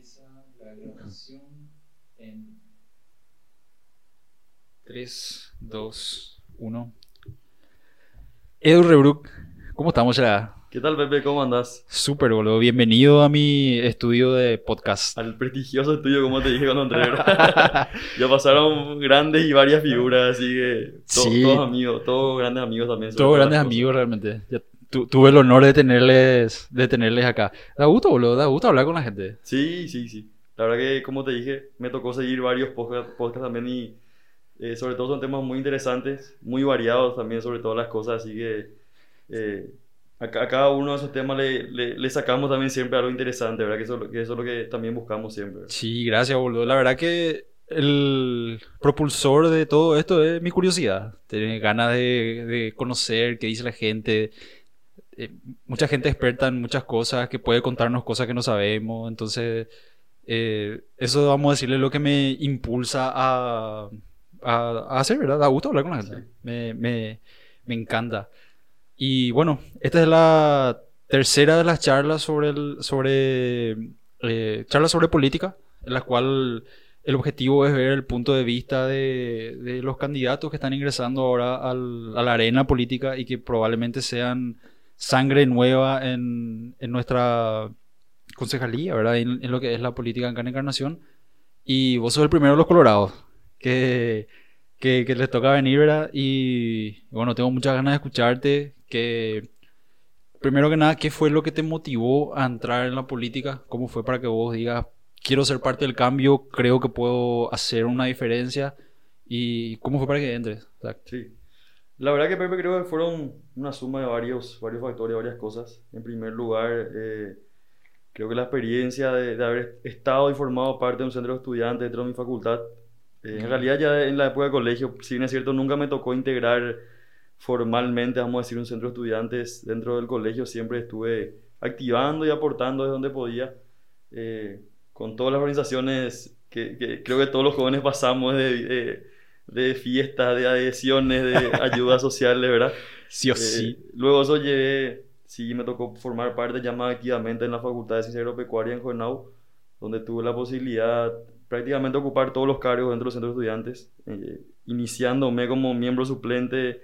empieza la grabación en 3, 2, 1. Edu Rebrook, ¿cómo estamos ya? ¿Qué tal, Pepe? ¿Cómo andás? Súper, boludo. Bienvenido a mi estudio de podcast. Al prestigioso estudio, como te dije cuando entré. ya pasaron grandes y varias figuras, así que to- Sí. todos amigos, todos grandes amigos también. Todos grandes amigos realmente. Ya tu- tuve el honor de tenerles, de tenerles acá. Da gusto, boludo. Da gusto hablar con la gente. Sí, sí, sí. La verdad que, como te dije, me tocó seguir varios podcasts podcasts también y eh, sobre todo son temas muy interesantes, muy variados también sobre todas las cosas, así que eh, a, a cada uno de esos temas le, le- le sacamos también siempre algo interesante, ¿verdad? Que eso, que eso es lo que también buscamos siempre. Sí, gracias, boludo. La verdad que el propulsor de todo esto es mi curiosidad. Tener ganas de, de conocer qué dice la gente. Eh, mucha gente experta en muchas cosas que puede contarnos cosas que no sabemos. Entonces, eh, eso vamos a decirle lo que me impulsa a, a, a hacer, ¿verdad? Da gusto hablar con la gente. Sí. Me, me, me encanta. Y bueno, esta es la tercera de las charlas sobre el, sobre eh, charlas sobre política, en la cual el objetivo es ver el punto de vista de, de los candidatos que están ingresando ahora al- a la arena política y que probablemente sean sangre nueva en, en nuestra concejalía, ¿verdad? En, lo que es la política acá en Encarnación. Y vos sos el primero de los colorados que, que, que les toca venir, ¿verdad? Y bueno, tengo muchas ganas de escucharte. Que primero que nada, ¿qué fue lo que te motivó a entrar en la política? ¿Cómo fue para que vos digas, quiero ser parte del cambio, creo que puedo hacer una diferencia? ¿Y cómo fue para que entres? Sí. La verdad que Pepe creo que fueron una suma de varios, varios factores, varias cosas. En primer lugar, eh, creo que la experiencia de, de haber estado y formado parte de un centro de estudiantes dentro de mi facultad, eh, en realidad ya en la época de colegio, si bien es cierto, nunca me tocó integrar formalmente, vamos a decir, un centro de estudiantes dentro del colegio, siempre estuve activando y aportando desde donde podía, eh, con todas las organizaciones que, que creo que todos los jóvenes pasamos de... de de fiestas, de adhesiones, de ayudas sociales, ¿verdad? sí o Eh, sí. luego eso llevé, sí, me tocó formar parte ya más activamente en la Facultad de Ciencia Agropecuaria en Jornau, donde tuve la posibilidad prácticamente de ocupar todos los cargos dentro del centro de estudiantes, eh, iniciándome como miembro suplente,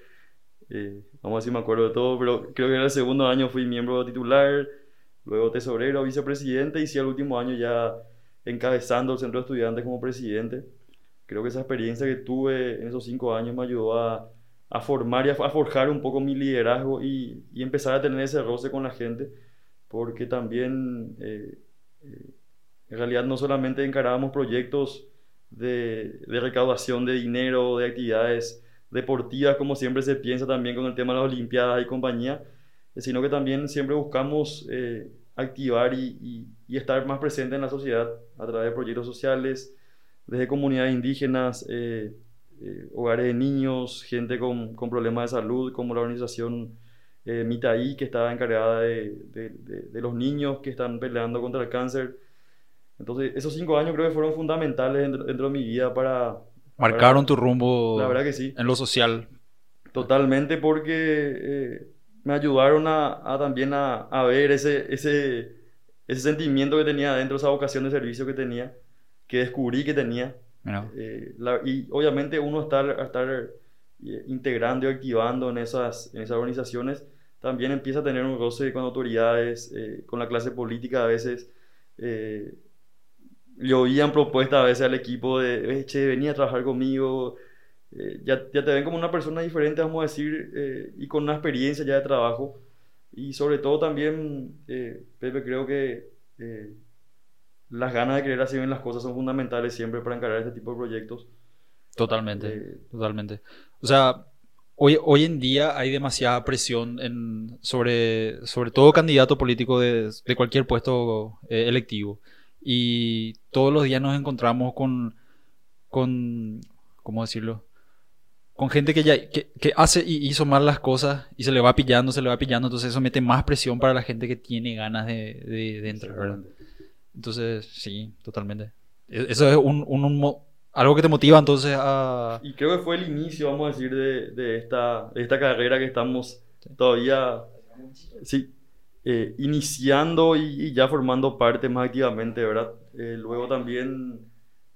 eh, vamos a ver si me acuerdo de todo, pero creo que en el segundo año fui miembro titular, luego tesorero, vicepresidente y sí, el último año ya encabezando el centro de estudiantes como presidente. Creo que esa experiencia que tuve en esos cinco años me ayudó a, a formar y a, forjar un poco mi liderazgo y, y empezar a tener ese roce con la gente, porque también eh, eh, en realidad no solamente encarábamos proyectos de, de recaudación de dinero, de actividades deportivas, como siempre se piensa también con el tema de las Olimpiadas y compañía, sino que también siempre buscamos eh, activar y, y- y estar más presente en la sociedad a través de proyectos sociales, desde comunidades indígenas, eh, eh, hogares de niños, gente con, con problemas de salud, como la organización eh, Mitaí, que estaba encargada de, de- de- de los niños que están peleando contra el cáncer. Entonces, esos cinco años creo que fueron fundamentales dentro, dentro de mi vida para... Marcaron para- tu rumbo La verdad que sí. en lo social. Totalmente porque eh, me ayudaron a, a también a, a ver ese, ese, ese sentimiento que tenía dentro, esa vocación de servicio que tenía, que descubrí que tenía. Eh, la- y obviamente uno estar, estar eh, integrando y activando en esas, en esas organizaciones, también empieza a tener un roce con autoridades, eh, con la clase política a veces. Eh, le oían propuestas a veces al equipo de, "Eh, che, venía a trabajar conmigo, eh, ya, ya te ven como una persona diferente, vamos a decir, eh, y con una experiencia ya de trabajo. Y sobre todo también, eh, Pepe, creo que eh, las ganas de querer hacer bien las cosas son fundamentales siempre para encarar este tipo de proyectos. Totalmente. Eh, Totalmente. O sea, hoy, hoy en día hay demasiada presión en, sobre, sobre todo candidato político de, de cualquier puesto eh, electivo. Y todos los días nos encontramos con, con, ¿cómo decirlo? Con gente que ya que, que hace y hizo mal las cosas y se le va pillando, se le va pillando. Entonces eso mete más presión para la gente que tiene ganas de, de, de entrar. Entonces, sí, totalmente. E- Eso es un, un- un algo que te motiva entonces a... Y creo que fue el inicio, vamos a decir, de, de esta, de esta carrera que estamos todavía... Sí, eh, iniciando y, y ya formando parte más activamente, ¿verdad? Eh, luego también,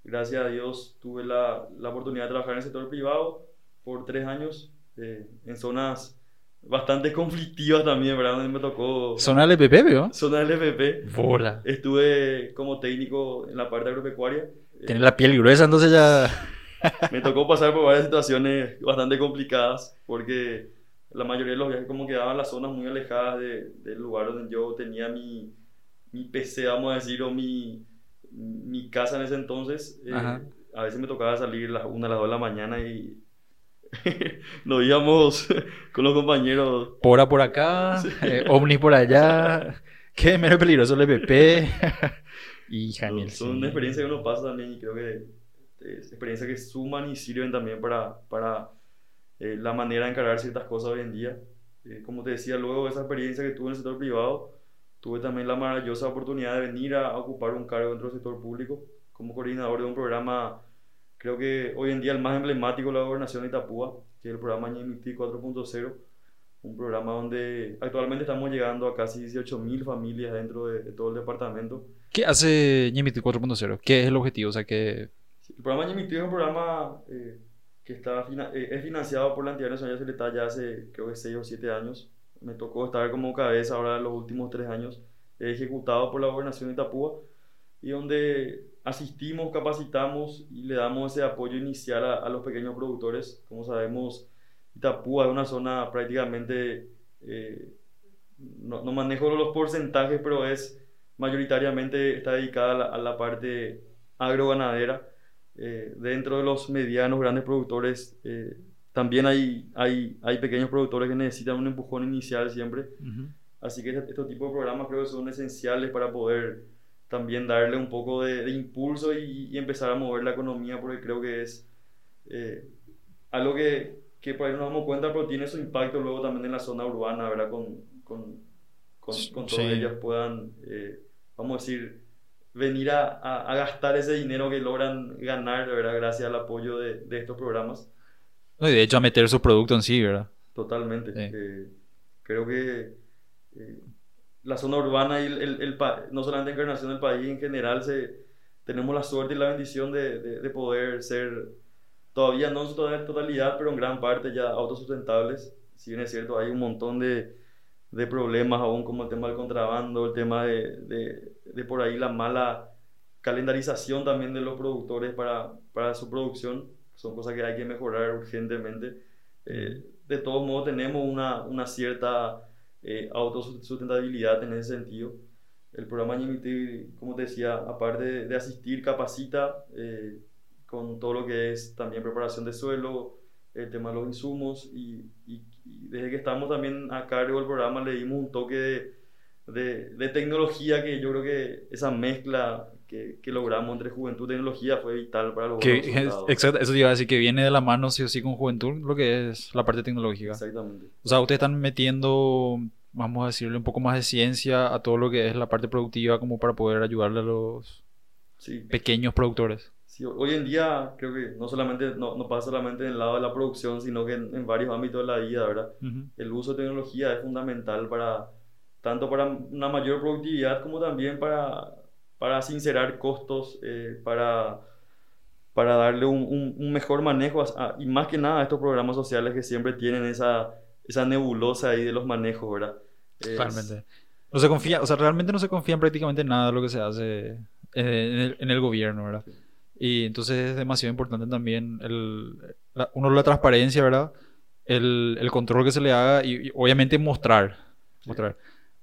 gracias a Dios, tuve la, la oportunidad de trabajar en el sector privado por tres años eh, en zonas bastante conflictivas también, ¿verdad? Donde me tocó Zona del EPP, ¿vio? zona del FPP. Bola. Estuve como técnico en la parte agropecuaria. Eh, Tiene la piel gruesa, entonces ya... me tocó pasar por varias situaciones bastante complicadas porque la mayoría de los viajes como quedaban en las zonas muy alejadas de- del lugar donde yo tenía mi, mi PC, vamos a decir, o mi, mi casa en ese entonces. Eh, Ajá. a veces me tocaba salir a las 1, a las 2 de la mañana y nos íbamos con los compañeros. Pora por acá, eh, Omni por allá. Qué menos peligroso el EPP. Hija Son, son sí. una experiencia que uno pasa también y creo que es experiencias que suman y sirven también para, para eh, la manera de encarar ciertas cosas hoy en día. Eh, como te decía, luego de esa experiencia que tuve en el sector privado, tuve también la maravillosa oportunidad de venir a ocupar un cargo dentro del sector público como coordinador de un programa, creo que hoy en día el más emblemático de la gobernación de Itapúa, que es el programa Ñemiti 4.0, un programa donde actualmente estamos llegando a casi 18.000 familias dentro de, de todo el departamento. ¿Qué hace Ñemiti 4.0? ¿Qué es el objetivo? O sea, que... El programa Ñemiti es un programa eh, que está eh, es financiado por la entidad nacional de Secretaría ya hace creo que 6 o 7 años. Me tocó estar como cabeza ahora los últimos 3 años, eh, ejecutado por la gobernación de Itapúa, y donde asistimos, capacitamos y le damos ese apoyo inicial a, a los pequeños productores. Como sabemos, Itapúa es una zona prácticamente, eh, no, no manejo los porcentajes, pero es mayoritariamente está dedicada a la, a la parte agroganadera. Eh, dentro de los medianos, grandes productores, eh, también hay, hay, hay pequeños productores que necesitan un empujón inicial siempre. Ujú. Así que este, este tipo de programas creo que son esenciales para poder también darle un poco de, de impulso y, y empezar a mover la economía, porque creo que es eh, algo que, que por ahí no nos damos cuenta, pero tiene su impacto luego también en la zona urbana, ¿verdad? Con, con, con, con todos Sí. ellos puedan, eh, vamos a decir, venir a, a, a gastar ese dinero que logran ganar, ¿verdad? Gracias al apoyo de, de estos programas. No, y de hecho a meter su producto en sí, ¿verdad? Totalmente. Sí. Eh, creo que eh, la zona urbana y el, el- el no solamente Encarnación del país en general, se, tenemos la suerte y la bendición de, de- de poder ser, todavía no en su total- totalidad, pero en gran parte ya autosustentables. Si bien es cierto, hay un montón de, de problemas aún, como el tema del contrabando, el tema de, de- de por ahí la mala calendarización también de los productores para, para su producción. Son cosas que hay que mejorar urgentemente. Eh, de todos modos, tenemos una, una cierta eh, autosustentabilidad en ese sentido. El programa como te decía, aparte de, asistir, capacita eh, con todo lo que es también preparación de suelo, el tema de los insumos y, y- desde que estamos también a cargo del programa le dimos un toque de tecnología que yo creo que esa mezcla que, que logramos entre juventud y tecnología fue vital para los Que, resultados. exacto, eso te iba a decir que viene de la mano sí o sí con juventud, lo que es la parte tecnológica. Exactamente. O sea, ustedes están metiendo, vamos a decirle, un poco más de ciencia a todo lo que es la parte productiva como para poder ayudarle a los Sí. pequeños productores. Sí, hoy en día creo que no solamente no, no pasa solamente en el lado de la producción, sino que en, en varios ámbitos de la vida, ¿verdad? El uso de tecnología es fundamental para tanto para una mayor productividad como también para, para sincerar costos, eh, para, para darle un, un- un mejor manejo a- y más que nada a estos programas sociales que siempre tienen esa, esa nebulosa ahí de los manejos, ¿verdad? Es- Realmente. No se confía, o sea, realmente no se confía en prácticamente nada de lo que se hace en el, en el gobierno, ¿verdad? Sí. Y entonces es demasiado importante también el, la- uno, la transparencia, ¿verdad? El, el control que se le haga y, y obviamente mostrar. mostrar.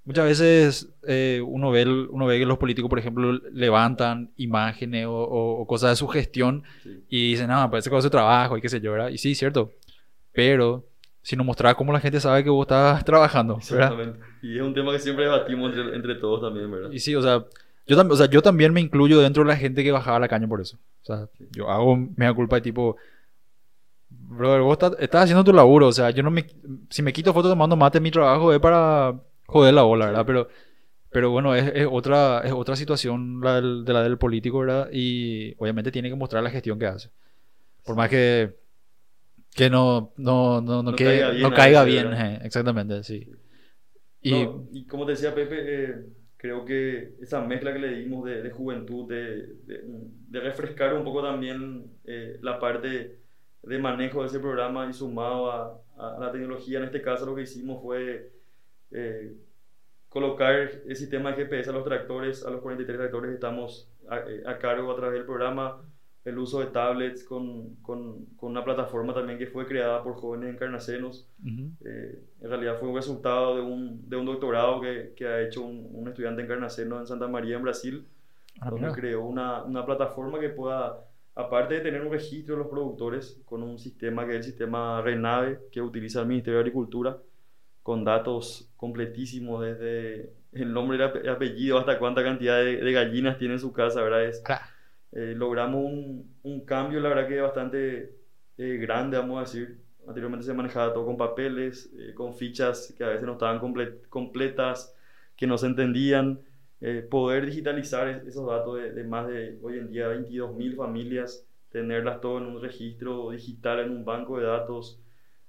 Muchas veces eh, uno, ve el- uno ve que los políticos, por ejemplo, levantan imágenes o, o- o cosas de su gestión sí. y dicen, no, parece que va a su trabajo y qué sé yo, ¿verdad? Y sí, cierto. Pero si no mostrar cómo la gente sabe que vos estás trabajando, ¿verdad? Exactamente. Y es un tema que siempre debatimos entre, entre todos también, ¿verdad? Y sí, o sea, yo, o sea, yo también me incluyo dentro de la gente que bajaba la caña por eso. O sea, Sí. yo hago mea culpa de tipo, brother, vos estás, estás haciendo tu laburo, o sea, yo no me, si me quito fotos tomando mate en mi trabajo es para joder la bola, ¿verdad? Pero, pero bueno, es, es otra, es otra situación la del- de la del político, ¿verdad? Y obviamente tiene que mostrar la gestión que hace. Por más que, que no, no, no, no, No que- caiga bien no a caiga bien, eh, exactamente, sí. Y, y como te decía Pepe, eh, creo que esa mezcla que le dimos de, de juventud, de, de, refrescar un poco también eh, la parte de manejo de ese programa y sumado a, a, la tecnología, en este caso lo que hicimos fue eh, colocar el sistema de GPS a los tractores, a los 43 tractores estamos a, a cargo a través del programa el uso de tablets con, con, con, una plataforma también que fue creada por jóvenes encarnacenos. Eh, en realidad fue un resultado de un, de un doctorado que, que, ha hecho un, un, estudiante encarnaceno en Santa María, en Brasil, ah, donde creó una, una, plataforma que pueda, aparte de tener un registro de los productores, con un sistema que es el sistema RENAVE, que utiliza el Ministerio de Agricultura, con datos completísimos desde el nombre y apellido hasta cuánta cantidad de, de gallinas tiene en su casa, ¿verdad? Es, claro eh, logramos un, un, cambio, la verdad que bastante eh, grande, vamos a decir. Anteriormente se manejaba todo con papeles, eh, con fichas que a veces no estaban completas, que no se entendían. poder digitalizar esos datos de, más de hoy en día 22.000 familias, tenerlas todo en un registro digital, en un banco de datos.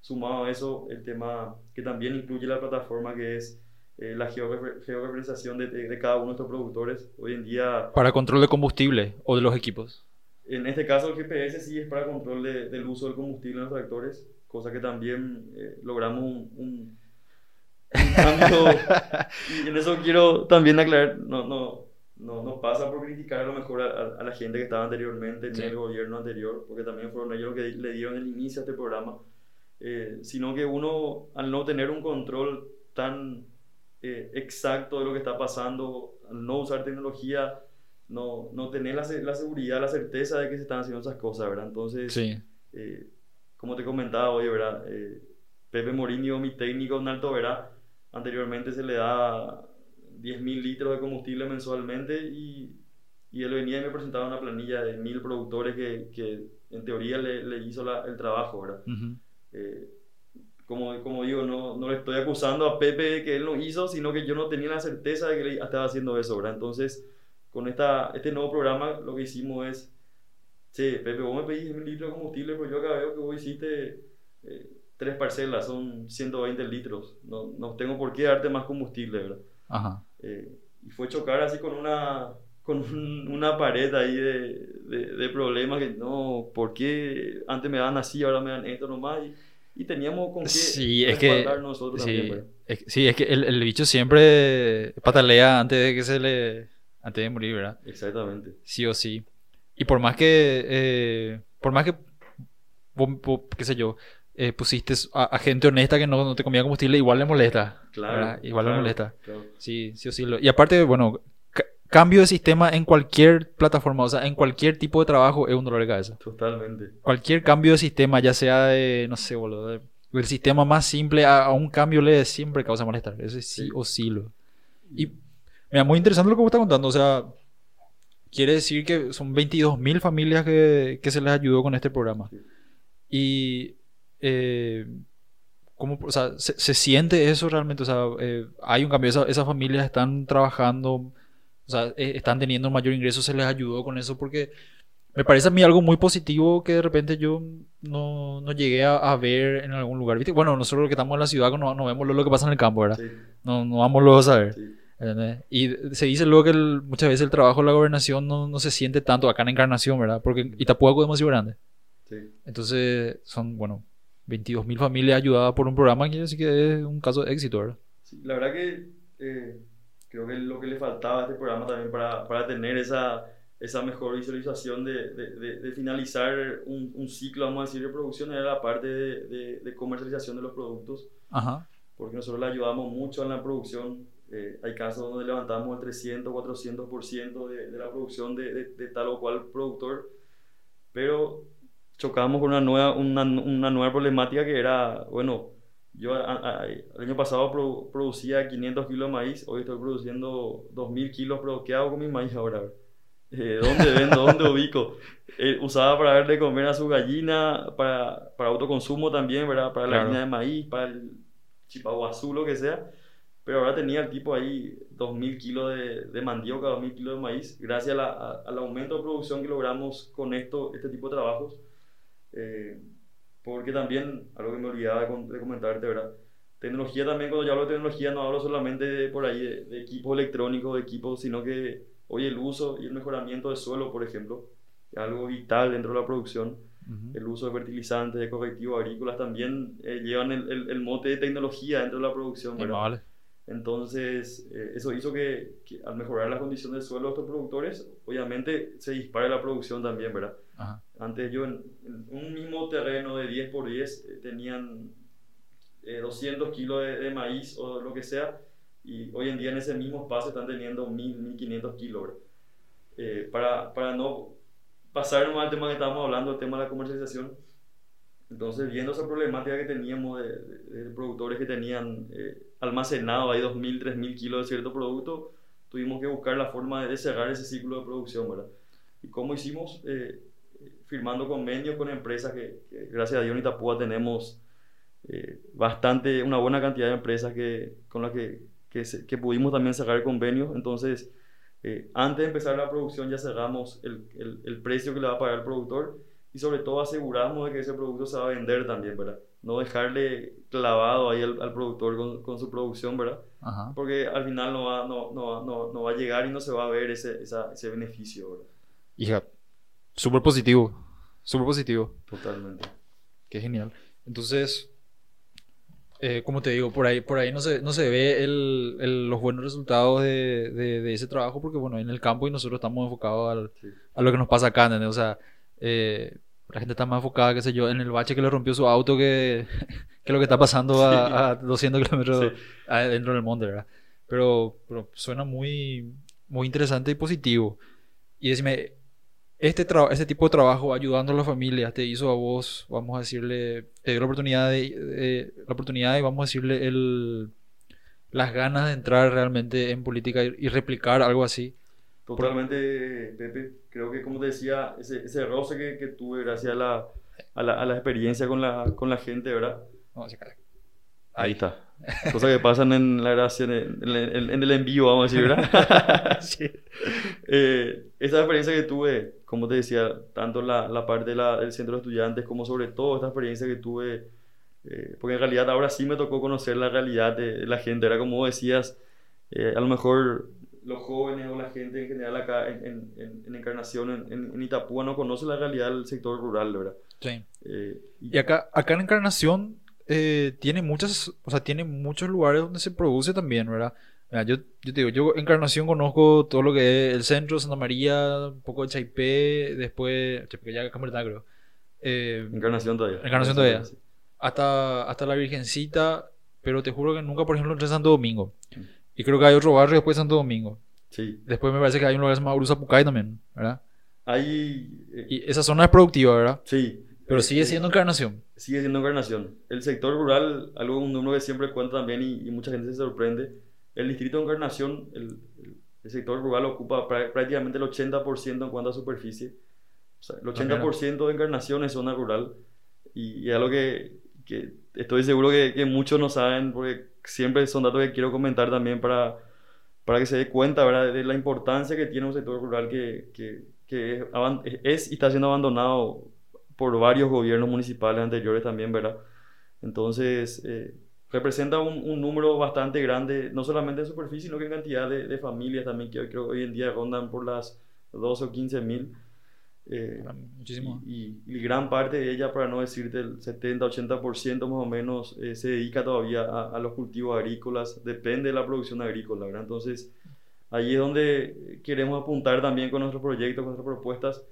Sumado a eso, el tema que también incluye la plataforma que es eh, la georreferenciación de, de, cada uno de estos productores. Hoy en día... Para control de combustible o de los equipos. En este caso el GPS sí es para control de, del uso del combustible en los tractores, cosa que también eh, logramos un, un, cambio. y en eso quiero también aclarar, no, no, no, no pasa por criticar a lo mejor a, la gente que estaba anteriormente en el gobierno anterior, porque también fueron ellos los que le dieron el inicio a este programa, eh, sino que uno al no tener un control tan eh, exacto de lo que está pasando, no usar tecnología, no, no tener la, la, seguridad, la certeza de que se están haciendo esas cosas, ¿verdad? Entonces, eh, como te comentaba hoy, ¿verdad? Pepe Morinho, mi técnico en Alto Verá, anteriormente se le da 10.000 litros de combustible mensualmente y, y, él venía y me presentaba una planilla de mil productores que, que en teoría le, le hizo la, el trabajo, ¿verdad? Como, como digo, no, no le estoy acusando a Pepe que él lo hizo, sino que yo no tenía la certeza de que él estaba haciendo eso, ¿verdad? Entonces, con esta, este nuevo programa, lo que hicimos es, sí, Pepe, vos me pedís un litro de combustible, pero yo acá veo que vos hiciste eh, tres parcelas, son 120 litros, no, no tengo por qué darte más combustible, ¿verdad? Ajá. Eh, y fue chocar así con una con una pared ahí de, de, de, problemas que no, ¿por qué antes me dan así, ahora me dan esto nomás? Y, y teníamos con qué sí, es que, nosotros sí, también. Es, sí, es que el, el, bicho siempre patalea antes de que se le... antes de morir, ¿verdad? Exactamente. Sí o sí. Y por más que... Eh, por más que... qué sé yo, eh, pusiste a, gente honesta que no, no, te comía combustible, igual le molesta. Claro. Igual le molesta. Claro. Sí, sí o sí. y aparte, bueno, cambio de sistema en cualquier plataforma, o sea, en cualquier tipo de trabajo es un dolor de cabeza. Totalmente. Cualquier cambio de sistema, ya sea de, no sé, boludo, el sistema más simple a, un cambio le siempre causa malestar. Eso sí, o sí lo. Y, mira, muy interesante lo que vos estás contando, o sea, quiere decir que son 22.000 familias que, que, se les ayudó con este programa. Y, eh, ¿cómo, o sea, se, siente eso realmente? O sea, eh, hay un cambio, esas familias están trabajando o sea, eh, están teniendo mayor ingreso, se les ayudó con eso porque me parece a mí algo muy positivo que de repente yo no, no llegué a, ver en algún lugar. ¿Viste? Bueno, nosotros los que estamos en la ciudad no, no vemos lo que pasa en el campo, ¿verdad? No, no vamos luego a saber. Y se dice luego que muchas veces el trabajo de la gobernación no, no, se siente tanto acá en Encarnación, ¿verdad? Porque Itapuaco es demasiado grande. Sí. Entonces son, bueno, 22.000 familias ayudadas por un programa que sí que es un caso de éxito, ¿verdad? Sí, la verdad que eh, creo que lo que le faltaba a este programa también para, para tener esa, esa mejor visualización de, de, de, finalizar un, un, ciclo, vamos a decir, de producción era la parte de, de comercialización de los productos. Ajá. Porque nosotros le ayudamos mucho en la producción. Eh, hay casos donde levantamos el 300, 400% de, de la producción de, tal o cual productor, pero chocamos con una nueva, una, una nueva problemática que era, bueno, yo el año pasado producía 500 kilos de maíz, hoy estoy produciendo 2000 kilos, pero ¿qué hago con mi maíz ahora? Eh, ¿Dónde vendo? ¿Dónde ubico? Eh, usaba para darle comer a su gallina, para, para autoconsumo también, ¿verdad? Para la gallina de maíz, para el chipaguazú, lo que sea. Pero ahora tenía el tipo ahí 2.000 kilos de, de mandioca, 2.000 kilos de maíz, gracias al aumento de producción que logramos con esto, este tipo de trabajos. Eh, porque también, algo que me olvidaba de, comentarte, ¿verdad? Tecnología también, cuando yo hablo de tecnología, no hablo solamente de, por ahí de, de equipos electrónicos, de equipos, sino que hoy el uso y el mejoramiento del suelo, por ejemplo, es algo vital dentro de la producción. El uso de fertilizantes, de correctivos agrícolas también eh, llevan el, el, el, mote de tecnología dentro de la producción. ¿verdad? Vale. Entonces, eh, eso hizo que, que, al mejorar las condiciones del suelo de estos productores, obviamente se dispare la producción también, ¿verdad? Ajá. Antes yo en, un mismo terreno de 10 por 10 eh, tenían eh, 200 kilos de, de, maíz o lo que sea, y hoy en día en ese mismo espacio están teniendo 1000, 1500 kilos. Eh, para, para no pasar al tema que estábamos hablando, el tema de la comercialización. Entonces, viendo esa problemática que teníamos de, de, de productores que tenían eh, almacenado ahí 2.000, 3.000 kilos de cierto producto, tuvimos que buscar la forma de cerrar ese ciclo de producción, ¿verdad? ¿Y cómo hicimos? Eh, firmando convenios con empresas que, que, gracias a Dios en Itapúa tenemos eh, bastante, una buena cantidad de empresas que, con las que, que, se, que pudimos también cerrar convenios. Entonces, eh, antes de empezar la producción ya cerramos el, el, el, precio que le va a pagar el productor y sobre todo aseguramos de que ese producto se va a vender también, ¿verdad? No dejarle clavado ahí al, al productor con, con, su producción, ¿verdad? Ajá. Porque al final no va, no, no, no, no, va a llegar y no se va a ver ese, esa, ese beneficio, ¿verdad? Hija, súper positivo, súper positivo. Totalmente. Qué genial. Entonces, eh, como te digo, por ahí, por ahí no se, no se ve el, el, los buenos resultados de, de, de, ese trabajo porque, bueno, en el campo y nosotros estamos enfocados al, sí. a lo que nos pasa acá, ¿entendés? O sea, eh, la gente está más enfocada, qué sé yo, en el bache que le rompió su auto que, que lo que está pasando a, sí. a 200 kilómetros sí. dentro del monte, ¿verdad? Pero, pero suena muy, muy interesante y positivo. Y decime, este, este tipo de trabajo ayudando a las familias te hizo a vos, vamos a decirle, te dio la oportunidad de, de la oportunidad y vamos a decirle el, las ganas de entrar realmente en política y, y replicar algo así. Totalmente, Pepe. Creo que, como te decía, ese, ese roce que, que tuve gracias a la, a la, a la, experiencia con la, con la gente, ¿verdad? Vamos a. Ahí está. Cosas que pasan en la grabación, en, en, en, el envío, vamos a decir, ¿verdad? sí. eh, esa experiencia que tuve, como te decía, tanto la, la parte de del centro de estudiantes como sobre todo esta experiencia que tuve, eh, porque en realidad ahora sí me tocó conocer la realidad de, de la gente, era como decías, eh, a lo mejor los jóvenes o la gente en general acá en, en, en Encarnación, en, en, Itapúa, no conoce la realidad del sector rural, ¿verdad? Sí. Eh, y, y, acá, acá en Encarnación eh, tiene muchas, o sea, tiene muchos lugares donde se produce también, ¿verdad? Mira, yo, yo te digo, yo en Encarnación conozco todo lo que es el centro, Santa María, un poco de Chaipé, después, Chaipé ya Camertá creo. Eh, Encarnación todavía. Encarnación todavía. Sí. Hasta, hasta la Virgencita, pero te juro que nunca, por ejemplo, entré en Santo Domingo. Mm. Y creo que hay otro barrio después de Santo Domingo. Sí. Después me parece que hay un lugar que se llama Uruzapucay también, ¿verdad? Hay... Eh, y esa zona es productiva, ¿verdad? Sí. Pero sigue siendo encarnación. Sigue siendo encarnación. El sector rural, algo un número que siempre cuenta también y, y mucha gente se sorprende, el distrito de encarnación, el, el, sector rural ocupa prácticamente el 80% en cuanto a superficie. O sea, el 80% de encarnación es zona rural y, y es algo que, que estoy seguro que, que, muchos no saben porque siempre son datos que quiero comentar también para, para que se dé cuenta ¿verdad? de la importancia que tiene un sector rural que, que, que es, es, y está siendo abandonado por varios gobiernos municipales anteriores también, ¿verdad? Entonces, eh, representa un, un, número bastante grande, no solamente en superficie, sino que en cantidad de, de familias también, que creo que hoy en día rondan por las 12 o 15 mil. Eh, Muchísimo. Y, y, y, gran parte de ella, para no decirte el 70-80% más o menos, eh, se dedica todavía a, a, los cultivos agrícolas, depende de la producción agrícola, ¿verdad? Entonces, ahí es donde queremos apuntar también con nuestros proyectos, con nuestras propuestas,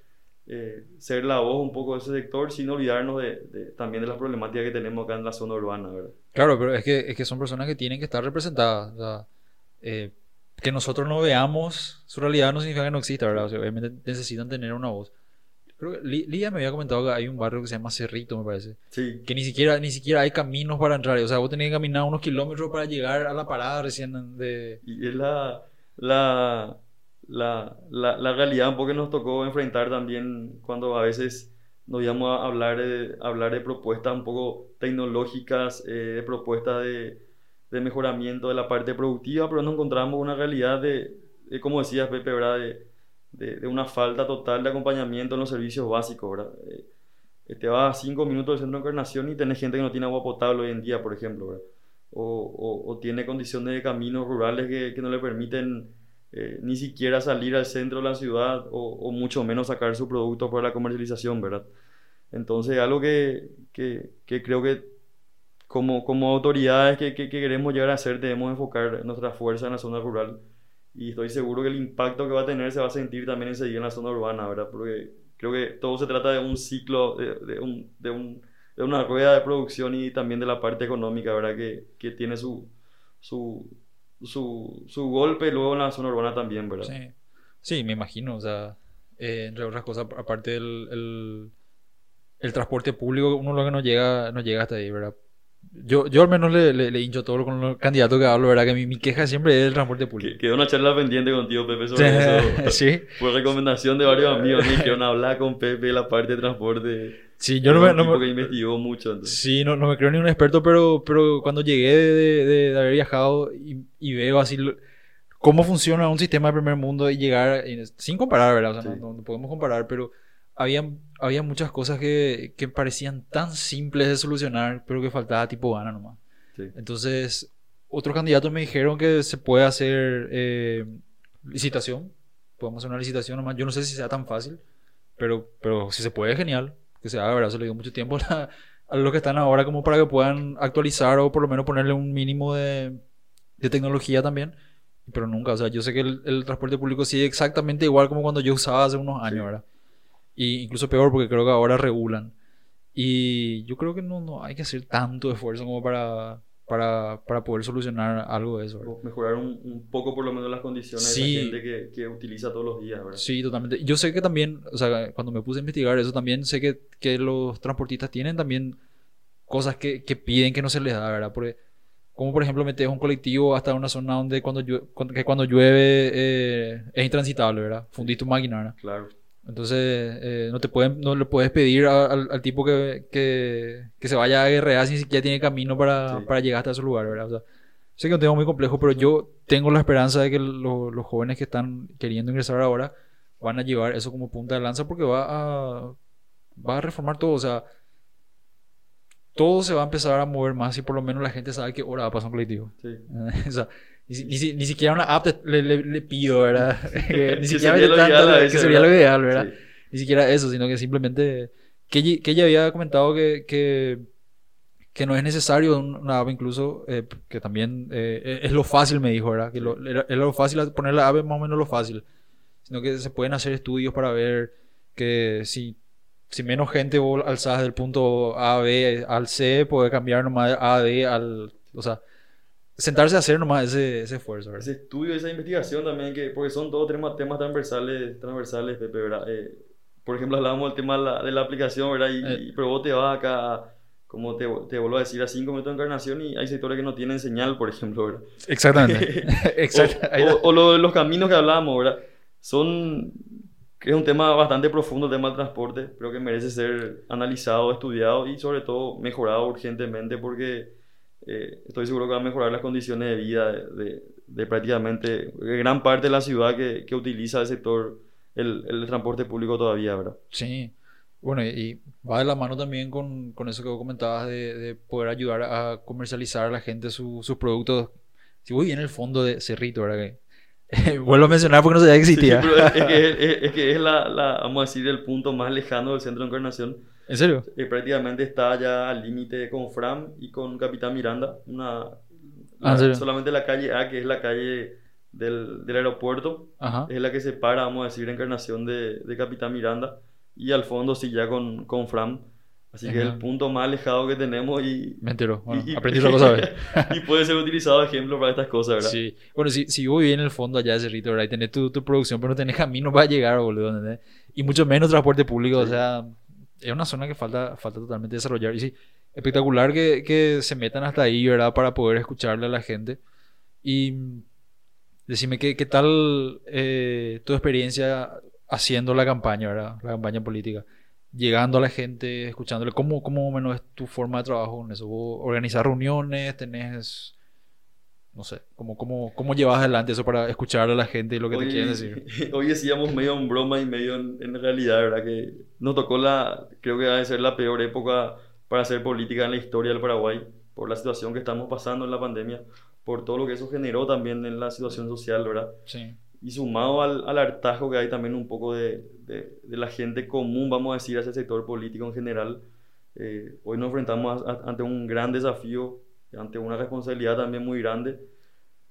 eh, ser la voz un poco de ese sector sin olvidarnos de, de, también de las problemáticas que tenemos acá en la zona urbana, ¿verdad? Claro, pero es que, es que son personas que tienen que estar representadas. O sea, eh, que nosotros no veamos su realidad no significa que no exista, ¿verdad? O sea, obviamente necesitan tener una voz. Creo que Lía me había comentado que hay un barrio que se llama Cerrito, me parece. Sí. Que ni siquiera, ni siquiera hay caminos para entrar. O sea, vos tenés que caminar unos kilómetros para llegar a la parada recién de... Y es la... la la, la, la, realidad un poco que nos tocó enfrentar también cuando a veces nos íbamos a hablar de, hablar de propuestas un poco tecnológicas, eh, de propuestas de, de, mejoramiento de la parte productiva, pero nos encontramos una realidad de, de como decías Pepe, ¿verdad? De, de, una falta total de acompañamiento en los servicios básicos, ¿verdad? Eh, te vas a cinco minutos del centro de encarnación y tenés gente que no tiene agua potable hoy en día, por ejemplo, ¿verdad? o, o, tiene condiciones de caminos rurales que, que no le permiten eh, ni siquiera salir al centro de la ciudad o, o, mucho menos sacar su producto para la comercialización, ¿verdad? Entonces, algo que, que, que creo que como, como autoridades que, que, queremos llegar a hacer, debemos enfocar nuestra fuerza en la zona rural y estoy seguro que el impacto que va a tener se va a sentir también enseguida en la zona urbana, ¿verdad? Porque creo que todo se trata de un ciclo, de, de, un, de, un, de una rueda de producción y también de la parte económica, ¿verdad? Que, que tiene su, su, su, su, golpe luego en la zona urbana también, ¿verdad? Sí, sí me imagino, o sea, eh, entre otras cosas, aparte del el, el, transporte público, uno lo que no llega, no llega hasta ahí, ¿verdad? Yo, yo al menos le, le, hincho todo con los candidatos que hablo, ¿verdad? Que mi, mi queja siempre es el transporte público. Quedó una charla pendiente contigo, Pepe, sobre eso. sí. Por recomendación de varios amigos, me dijeron hablar con Pepe la parte de transporte. Sí, yo no me... No me... investigó mucho. Sí, no, no me creo ni un experto, pero, pero cuando llegué de, de, de haber viajado y, y, veo así cómo funciona un sistema de primer mundo y llegar, sin comparar, ¿verdad? O sea, no, no podemos comparar, pero había, había muchas cosas que, que, parecían tan simples de solucionar, pero que faltaba tipo gana nomás. Entonces, otros candidatos me dijeron que se puede hacer eh, licitación. Podemos hacer una licitación nomás. Yo no sé si sea tan fácil, pero, pero si se puede, genial. Que se haga, ¿verdad? Se le dio mucho tiempo a, a los que están ahora como para que puedan actualizar o por lo menos ponerle un mínimo de, de tecnología también. Pero nunca, o sea, yo sé que el, el, transporte público sigue exactamente igual como cuando yo usaba hace unos años, ¿verdad? Y incluso peor porque creo que ahora regulan. Y yo creo que no, no hay que hacer tanto esfuerzo como para, para, para poder solucionar algo de eso. ¿verdad? Mejorar un, un, poco por lo menos las condiciones de la gente que, que, utiliza todos los días, ¿verdad? Sí, totalmente. Yo sé que también, o sea, cuando me puse a investigar eso, también sé que, que los transportistas tienen también cosas que, que, piden que no se les da, ¿verdad? Porque, como por ejemplo metes un colectivo hasta una zona donde cuando, llueve, que cuando llueve eh, es intransitable, ¿verdad? Fundís tu máquina, ¿verdad? Claro. Entonces, eh, no, te pueden, no le puedes pedir al, al tipo que, que, que, se vaya a guerrear si siquiera tiene camino para, sí. para llegar hasta su lugar, ¿verdad? O sea, sé que es un tema muy complejo, pero yo tengo la esperanza de que lo, los jóvenes que están queriendo ingresar ahora van a llevar eso como punta de lanza porque va a, va a reformar todo. O sea, todo se va a empezar a mover más y por lo menos la gente sabe que hora va a pasar un colectivo. Sí. o sea, ni, ni, ni, siquiera una app le, le, le pido, ¿verdad? ni siquiera me tanto, ideal, que sería lo ideal, ¿verdad? Sí. Ni siquiera eso, sino que simplemente... Que, que ella había comentado que, que, que, no es necesario una app incluso, eh, que también eh, es lo fácil, me dijo, ¿verdad? Que lo, es lo fácil poner la app más o menos lo fácil. Sino que se pueden hacer estudios para ver que si, si menos gente vos alzás del punto A, B al C, puede cambiar nomás de A, D al... O sea, sentarse a hacer nomás ese, ese esfuerzo. ¿verdad? Ese estudio, esa investigación también, que, porque son todos temas, temas transversales, transversales, Pepe, ¿verdad? Eh, por ejemplo, hablábamos del tema de la, de la aplicación, ¿verdad? Y, eh. y, pero vos te vas acá, como te, te vuelvo a decir, a 5 metros de encarnación y hay sectores que no tienen señal, por ejemplo, ¿verdad? Exactamente. Exacto. o, o, o lo, los caminos que hablábamos, ¿verdad? Son, es un tema bastante profundo, el tema del transporte, pero que merece ser analizado, estudiado y sobre todo mejorado urgentemente porque eh, estoy seguro que va a mejorar las condiciones de vida de, de, de prácticamente gran parte de la ciudad que, que utiliza el sector, el, el, transporte público todavía, ¿verdad? Sí. Bueno, y va de la mano también con, con eso que vos comentabas de, de, poder ayudar a comercializar a la gente su, sus productos. Si voy bien el fondo de Cerrito, ¿verdad? Que, vuelvo a mencionar porque no sabía que existía. Sí, es, que es, es, que es la, la, vamos a decir, el punto más lejano del centro de encarnación ¿En serio? Eh, prácticamente está ya al límite con Fram y con Capitán Miranda. Una, ah, la, solamente la calle A, que es la calle del, del aeropuerto, Ajá. es la que separa, vamos a decir, Encarnación de, de Capitán Miranda. Y al fondo sí ya con, con Fram. Así que es el punto más alejado que tenemos y... Me entero. Bueno, y, aprendí otra cosa. y puede ser utilizado de ejemplo para estas cosas, ¿verdad? Sí. Bueno, si, si vos vivís en el fondo allá de Cerrito, ¿verdad? Y tenés tu, tu producción, pero no tenés camino para llegar, boludo, ¿entendés? Y mucho menos transporte público, sí. o sea es una zona que falta, falta totalmente desarrollar. Y sí, espectacular que, que, se metan hasta ahí, ¿verdad? Para poder escucharle a la gente. Y decime, ¿qué, qué tal eh, tu experiencia haciendo la campaña, ¿verdad? La campaña política. Llegando a la gente, escuchándole. ¿Cómo, cómo menos es tu forma de trabajo en eso? ¿Vos organizar reuniones? ¿Tenés no sé, ¿cómo, cómo, cómo llevas adelante eso para escuchar a la gente y lo que hoy, te quieren decir? Hoy decíamos medio en broma y medio en, en, realidad, ¿verdad? Que nos tocó la, creo que va a ser la peor época para hacer política en la historia del Paraguay. por la situación que estamos pasando en la pandemia, por todo lo que eso generó también en la situación social, ¿verdad? Sí. Y sumado al, al hartazgo que hay también un poco de, de, de, la gente común, vamos a decir, hacia el sector político en general, eh, hoy nos enfrentamos a, a, ante un gran desafío, ante una responsabilidad también muy grande,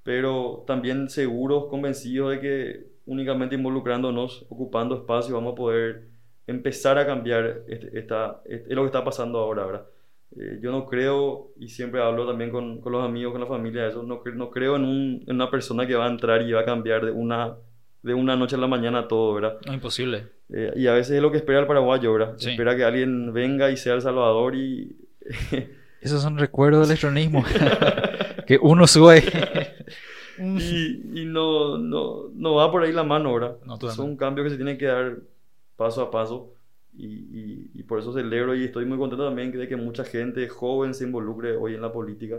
pero también seguros, convencidos de que únicamente involucrándonos, ocupando espacio, vamos a poder empezar a cambiar este, esta, este, lo que está pasando ahora, ¿verdad? Eh, yo no creo, y siempre hablo también con, con los amigos, con la familia, eso, no, no creo en, un, en, una persona que va a entrar y va a cambiar de una, de una noche a la mañana todo, ¿verdad? No, imposible. Eh, y a veces es lo que espera el paraguayo, ¿verdad? Sí. Espera que alguien venga y sea el salvador y... Esos son recuerdos del electronismo. que uno sube. y, y no, no, no va por ahí la mano, ¿verdad? No, Son cambios que se tienen que dar paso a paso. Y, y, y, por eso celebro y estoy muy contento también de que mucha gente joven se involucre hoy en la política.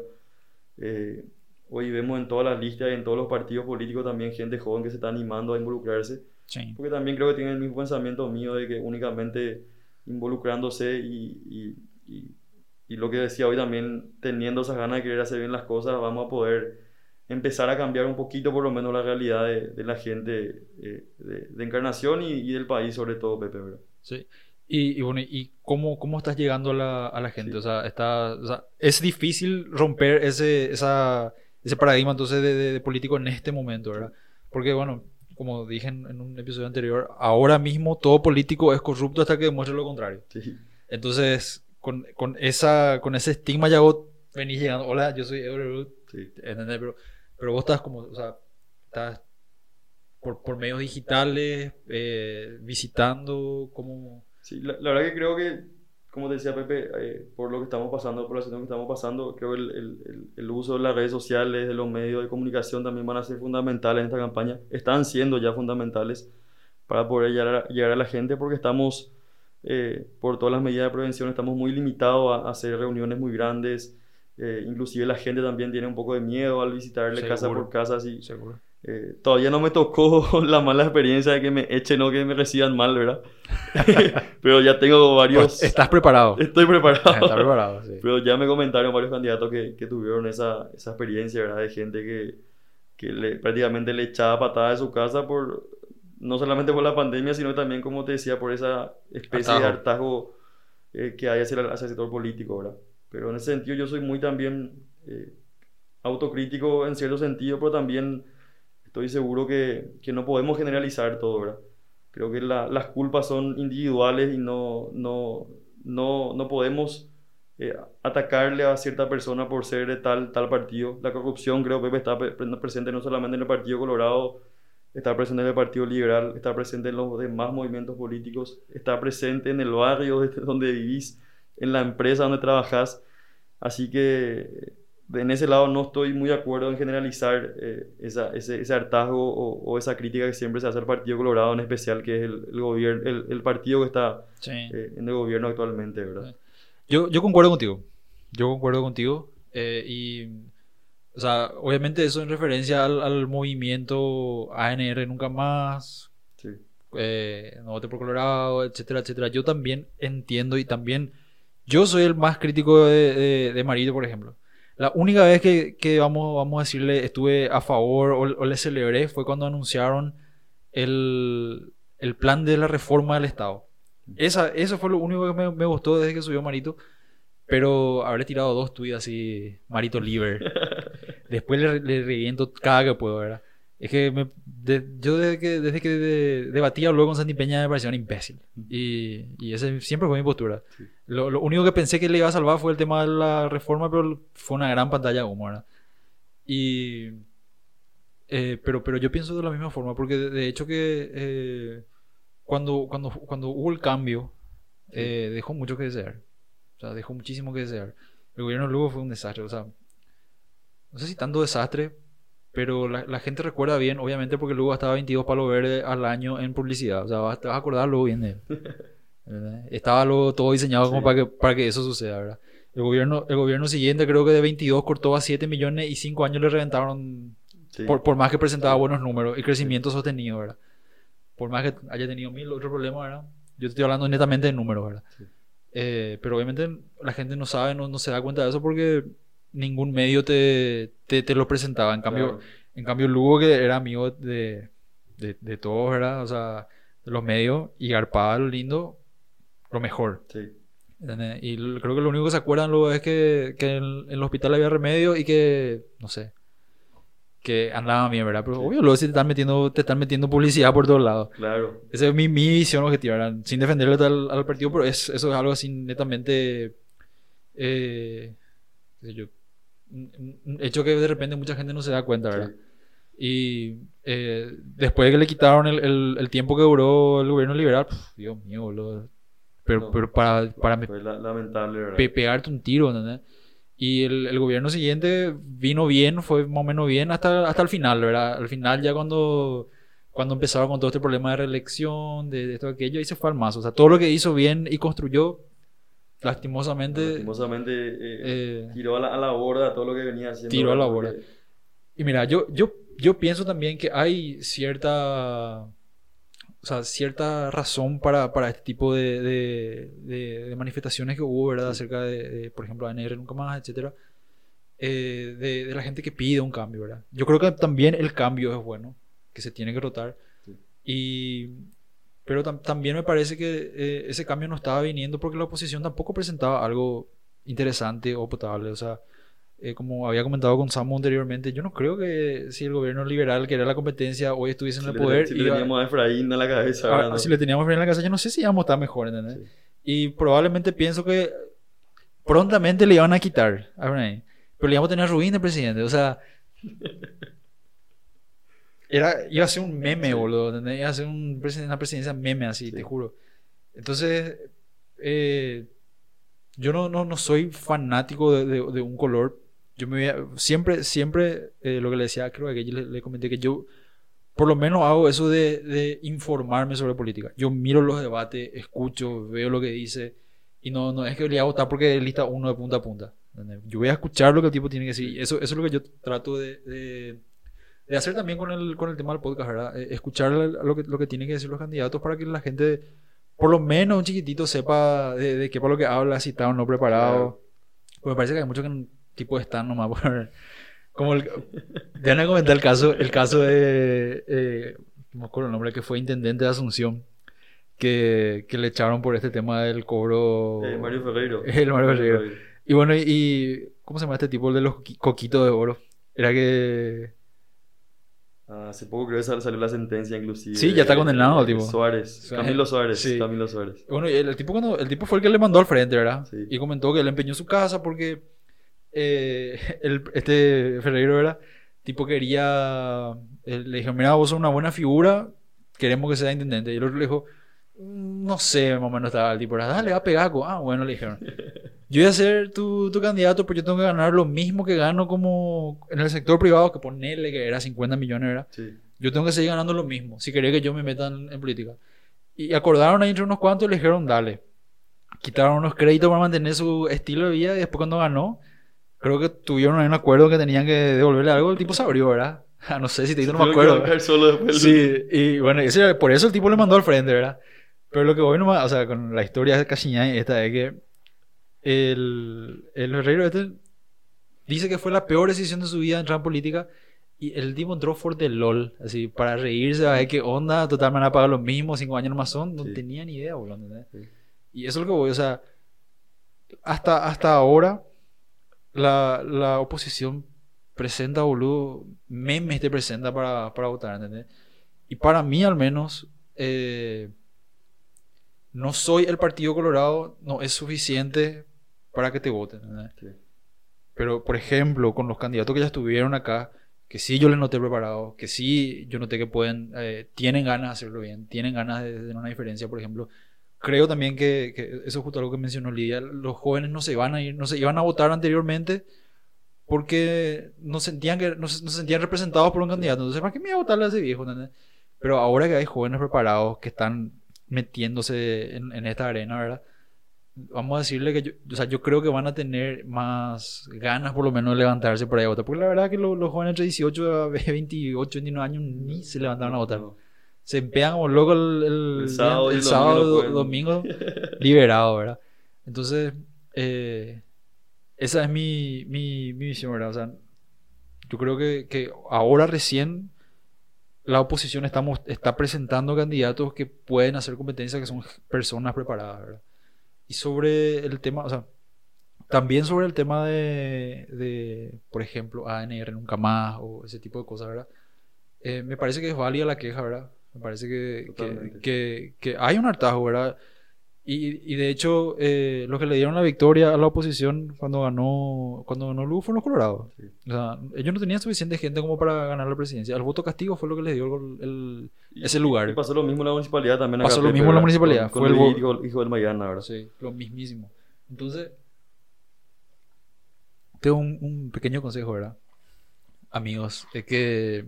Eh, hoy vemos en todas las listas y en todos los partidos políticos también gente joven que se está animando a involucrarse. Sí. Porque también creo que tienen el mismo pensamiento mío de que únicamente involucrándose y, y, lo que decía hoy también, teniendo esas ganas de querer hacer bien las cosas, vamos a poder empezar a cambiar un poquito por lo menos la realidad de, de la gente eh, de, de, Encarnación y, y, del país sobre todo, Pepe. ¿verdad? Sí. Y, y, bueno, ¿y cómo, cómo estás llegando a la, a la gente? Sí. O, sea, está, o sea, es difícil romper ese, esa, ese paradigma entonces de, de, de, político en este momento, ¿verdad? Porque bueno, como dije en, en, un episodio anterior, ahora mismo todo político es corrupto hasta que demuestre lo contrario. Sí. Entonces, con, con, esa, con ese estigma ya vos venís llegando, hola, yo soy Euroroot, sí. Pero, pero vos estás como, o sea, estás por, por medios digitales, eh, visitando, como... Sí, la, la, verdad que creo que, como te decía Pepe, eh, por lo que estamos pasando, por la situación que estamos pasando, creo que el, el, el, uso de las redes sociales, de los medios de comunicación también van a ser fundamentales en esta campaña. Están siendo ya fundamentales para poder llegar a, llegar a la gente porque estamos, eh, por todas las medidas de prevención, estamos muy limitados a, a hacer reuniones muy grandes. Eh, inclusive la gente también tiene un poco de miedo al visitarle Seguro. casa por casa. Así, Seguro. Eh, todavía no me tocó la mala experiencia de que me echen o que me reciban mal, ¿verdad? Pero ya tengo varios... Pues, ¿Estás preparado? Estoy preparado. Estás preparado, sí. Pero ya me comentaron varios candidatos que, que tuvieron esa, esa experiencia, ¿verdad? De gente que, que le, prácticamente le echaba patada de su casa por... No solamente por la pandemia, sino también, como te decía, por esa especie Atajo. de hartazgo eh, que hay hacia el, hacia el sector político, ¿verdad? Pero en ese sentido yo soy muy también eh, autocrítico en cierto sentido, pero también estoy seguro que, que no podemos generalizar todo, ¿verdad? Creo que la, las culpas son individuales y no, no, no, no podemos eh, atacarle a cierta persona por ser de tal, tal partido. La corrupción creo que está presente no solamente en el Partido Colorado, está presente en el Partido Liberal, está presente en los demás movimientos políticos, está presente en el barrio donde vivís, en la empresa donde trabajás. Así que en ese lado no estoy muy de acuerdo en generalizar eh, esa, ese, ese, hartazgo o, o, esa crítica que siempre se hace al Partido Colorado, en especial, que es el, el, gobierno, el, el, partido que está sí. eh, en el gobierno actualmente, ¿verdad? Yo, yo concuerdo contigo. Yo concuerdo contigo. Eh, y, o sea, obviamente eso en referencia al, al movimiento ANR Nunca Más, sí. eh, No Vote por Colorado, etcétera, etcétera. Yo también entiendo y también. Yo soy el más crítico de, de, de Marito, por ejemplo. La única vez que, que, vamos, vamos a decirle estuve a favor o, o, le celebré fue cuando anunciaron el, el, plan de la reforma del Estado. Esa, eso fue lo único que me, me gustó desde que subió Marito. Pero habré tirado dos tweets así, Marito Liver. Después le, le, reviento cada que puedo, ¿verdad? Es que me, de, yo desde que, desde que de, debatía luego con Santi Peña me parecía un imbécil. Y, y ese siempre fue mi postura. Sí. Lo, lo, único que pensé que le iba a salvar fue el tema de la reforma, pero fue una gran pantalla de humo, ¿verdad? Y... Eh, pero, pero yo pienso de la misma forma, porque de, de hecho que eh, cuando, cuando, cuando hubo el cambio, eh, dejó mucho que desear. O sea, dejó muchísimo que desear. El gobierno luego fue un desastre. O sea, no sé si tanto desastre, pero la, la, gente recuerda bien, obviamente, porque luego estaba 22 palos verdes al año en publicidad. O sea, vas, te vas a acordar luego bien de él. Estaba luego todo diseñado sí. como para que, para que eso suceda, ¿verdad? El gobierno, el gobierno siguiente creo que de 22 cortó a 7 millones y 5 años le reventaron sí. por, por, más que presentaba buenos números y crecimiento sostenido, ¿verdad? Por más que haya tenido mil otros problemas, ¿verdad? Yo estoy hablando netamente de números, ¿verdad? Eh, pero obviamente la gente no sabe, no, no, se da cuenta de eso porque ningún medio te, te, te lo presentaba. En cambio, Claro. en cambio, Lugo, que era amigo de, de, de todos, ¿verdad? O sea, de los medios, y garpaba lo lindo, lo mejor. Sí. ¿entendés? Y creo que lo único que se acuerdan luego es que, que en, en el hospital había remedio y que, no sé, que andaban bien, ¿verdad? Pero Sí. obvio, luego si te están metiendo, te están metiendo publicidad por todos lados. Claro. Esa es mi, mi visión objetiva, ¿verdad? Sin defenderle al, al partido, pero es, eso es algo así netamente. Eh, qué sé yo, hecho que de repente mucha gente no se da cuenta, ¿verdad? Sí. Y eh, después de que le quitaron el, el- el tiempo que duró el gobierno liberal, pf, Dios mío, boludo. Pero, No. pero para, para Fue la- lamentable, ¿verdad? pe- pegarte un tiro, ¿entendés? Y el, el gobierno siguiente vino bien, fue más o menos bien hasta, hasta el final, ¿verdad? Al final ya cuando, cuando empezaron con todo este problema de reelección, de, de esto, aquello, ahí se fue al mazo. O sea, todo lo que hizo bien y construyó, lastimosamente, Lastimosamente eh, eh, tiró a la, a la borda todo lo que venía haciendo. Tiró a la porque- borda. Y mira, yo, yo, yo pienso también que hay cierta, o sea, cierta razón para, para este tipo de, de, de- de manifestaciones que hubo, ¿verdad? Sí. Acerca de, por ejemplo, ANR nunca más, etcétera. eh, de, de la gente que pide un cambio, ¿verdad? Yo creo que también el cambio es bueno, que se tiene que rotar. Sí. Y, pero tam- también me parece que eh, ese cambio no estaba viniendo porque la oposición tampoco presentaba algo interesante o potable. O sea, eh, como había comentado con Samu anteriormente, yo no creo que si el gobierno liberal, que era la competencia, hoy estuviese en Si el le- poder. si le iba- teníamos a Efraín en la cabeza. Ah, ¿verdad? ¿no? si le teníamos en la casa, yo no sé si íbamos a estar mejor, ¿entendés? Sí. Y probablemente pienso que prontamente le iban a quitar a Efraín. Pero le íbamos a tener a Rubín de presidente. O sea, era, iba a ser un meme, boludo. ¿entendés? Iba a ser un una presidencia meme así, Sí. te juro. Entonces, eh, yo no, no, no soy fanático de, de- de un color. Yo me voy a- siempre, siempre, eh, lo que le decía, creo que ayer le, le comenté que yo, por lo menos hago eso de, de informarme sobre política. Yo miro los debates, escucho, veo lo que dice, y no, no es que le hago votar porque es lista uno de punta a punta. ¿entendés? Yo voy a escuchar lo que el tipo tiene que decir. Eso, eso es lo que yo trato de, de, hacer también con el, con el tema del podcast, ¿verdad? Eh, Escuchar lo que, lo que tienen que decir los candidatos para que la gente, por lo menos un chiquitito, sepa de, de qué para lo que habla, si está o no preparado. Porque me parece que hay muchos que tipo están nomás por... Como el... Déjame comentar el caso, el caso de... eh, no me acuerdo el nombre, que fue intendente de Asunción. Que, que le echaron por este tema del cobro... Eh, Mario Ferreiro. El Mario Ferreiro. Y bueno, y, y- ¿cómo se llama este tipo? El de los coqui- coquitos de oro. Era que... Hace poco creo que sal- salió la sentencia inclusive. Sí, ya está condenado el tipo. Suárez. Camilo Suárez. Sí. Camilo Suárez. Bueno, y el, el tipo cuando, el tipo fue el que le mandó al frente, ¿verdad? Sí. Y comentó que él empeñó su casa porque eh, el- este Ferreiro era tipo quería eh, le dijo mira vos sos una buena figura queremos que sea intendente y el otro le dijo "Mm, no sé más o menos estaba el tipo era dale va a pegar co-". ah bueno le dijeron yo voy a ser tu, tu candidato pero yo tengo que ganar lo mismo que gano como en el sector privado que ponerle que era 50 millones ¿verdad? Sí. yo tengo que seguir ganando lo mismo si quería que yo me meta en, en política. Y acordaron ahí entre unos cuantos y le dijeron, dale. Quitaron unos créditos para mantener su estilo de vida y después cuando ganó, creo que tuvieron ahí un acuerdo que tenían que devolverle algo, el tipo se abrió, ¿verdad? Ah, no sé si te digo, no me acuerdo. bancar solo después. Sí, y bueno, ese por eso el tipo le mandó al frente, ¿verdad? Pero lo que voy nomás, o sea, con la historia de Cachiñay, esta es que el, el Ferreiro este dice que fue la peor decisión de su vida entrar en política y el tipo entró for the LOL, así, para reírse, a ver qué onda, total me van a pagar lo mismo, cinco años nomás son, no Sí. tenía ni idea, boludo. Y eso es lo que voy, o sea, hasta, hasta ahora la, la oposición presenta, boludo, memes te presenta para, para votar, ¿entendés? Y para mí al menos, eh, no soy el Partido Colorado, no es suficiente para que te voten. Sí. Pero, por ejemplo, con los candidatos que ya estuvieron acá, que sí yo les noté preparados, que sí yo noté que pueden, eh, tienen ganas de hacerlo bien, tienen ganas de, tener una diferencia, por ejemplo. Creo también que, eso es justo algo que mencionó Lidia, los jóvenes no se iban a ir, no se iban a votar anteriormente porque no sentían que no se sentían representados por un candidato. Entonces, ¿para qué me iba a votarle a ese viejo? ¿entendés? Pero ahora que hay jóvenes preparados que están metiéndose en, en esta arena, ¿verdad? Vamos a decirle que yo, o sea, yo creo que van a tener más ganas por lo menos de levantarse para ir a votar. Porque la verdad que lo- los jóvenes entre 18 a 28, 29 años ni se levantaron a votar. Se empean como loco el, el, El sábado el el sábado, domingo do- pueden. domingo liberado, ¿verdad? Entonces, eh, esa es mi, mi, mi visión, ¿verdad? O sea, yo creo que, que ahora recién la oposición estamos, está presentando candidatos que pueden hacer competencia, que son personas preparadas, ¿verdad? Y sobre el tema, o sea, también sobre el tema de, de por ejemplo, ANR nunca más o ese tipo de cosas, ¿verdad? Eh, me parece que es válida la queja, ¿verdad? Me parece que, que, que- que hay un hartazgo, ¿verdad? Y, y de hecho, eh, los que le dieron la victoria a la oposición cuando ganó, cuando ganó Lugo fueron los colorados. Sí. O sea, ellos no tenían suficiente gente como para ganar la presidencia. El voto castigo fue lo que les dio el- el- ese lugar. Y pasó lo mismo en la municipalidad también. acá, Pasó lo Pepe, mismo en la municipalidad, Con, fue con el hijo, hijo del Mayana, ¿verdad? Sí, lo mismísimo. Entonces, tengo un, un pequeño consejo, ¿verdad? Amigos, es que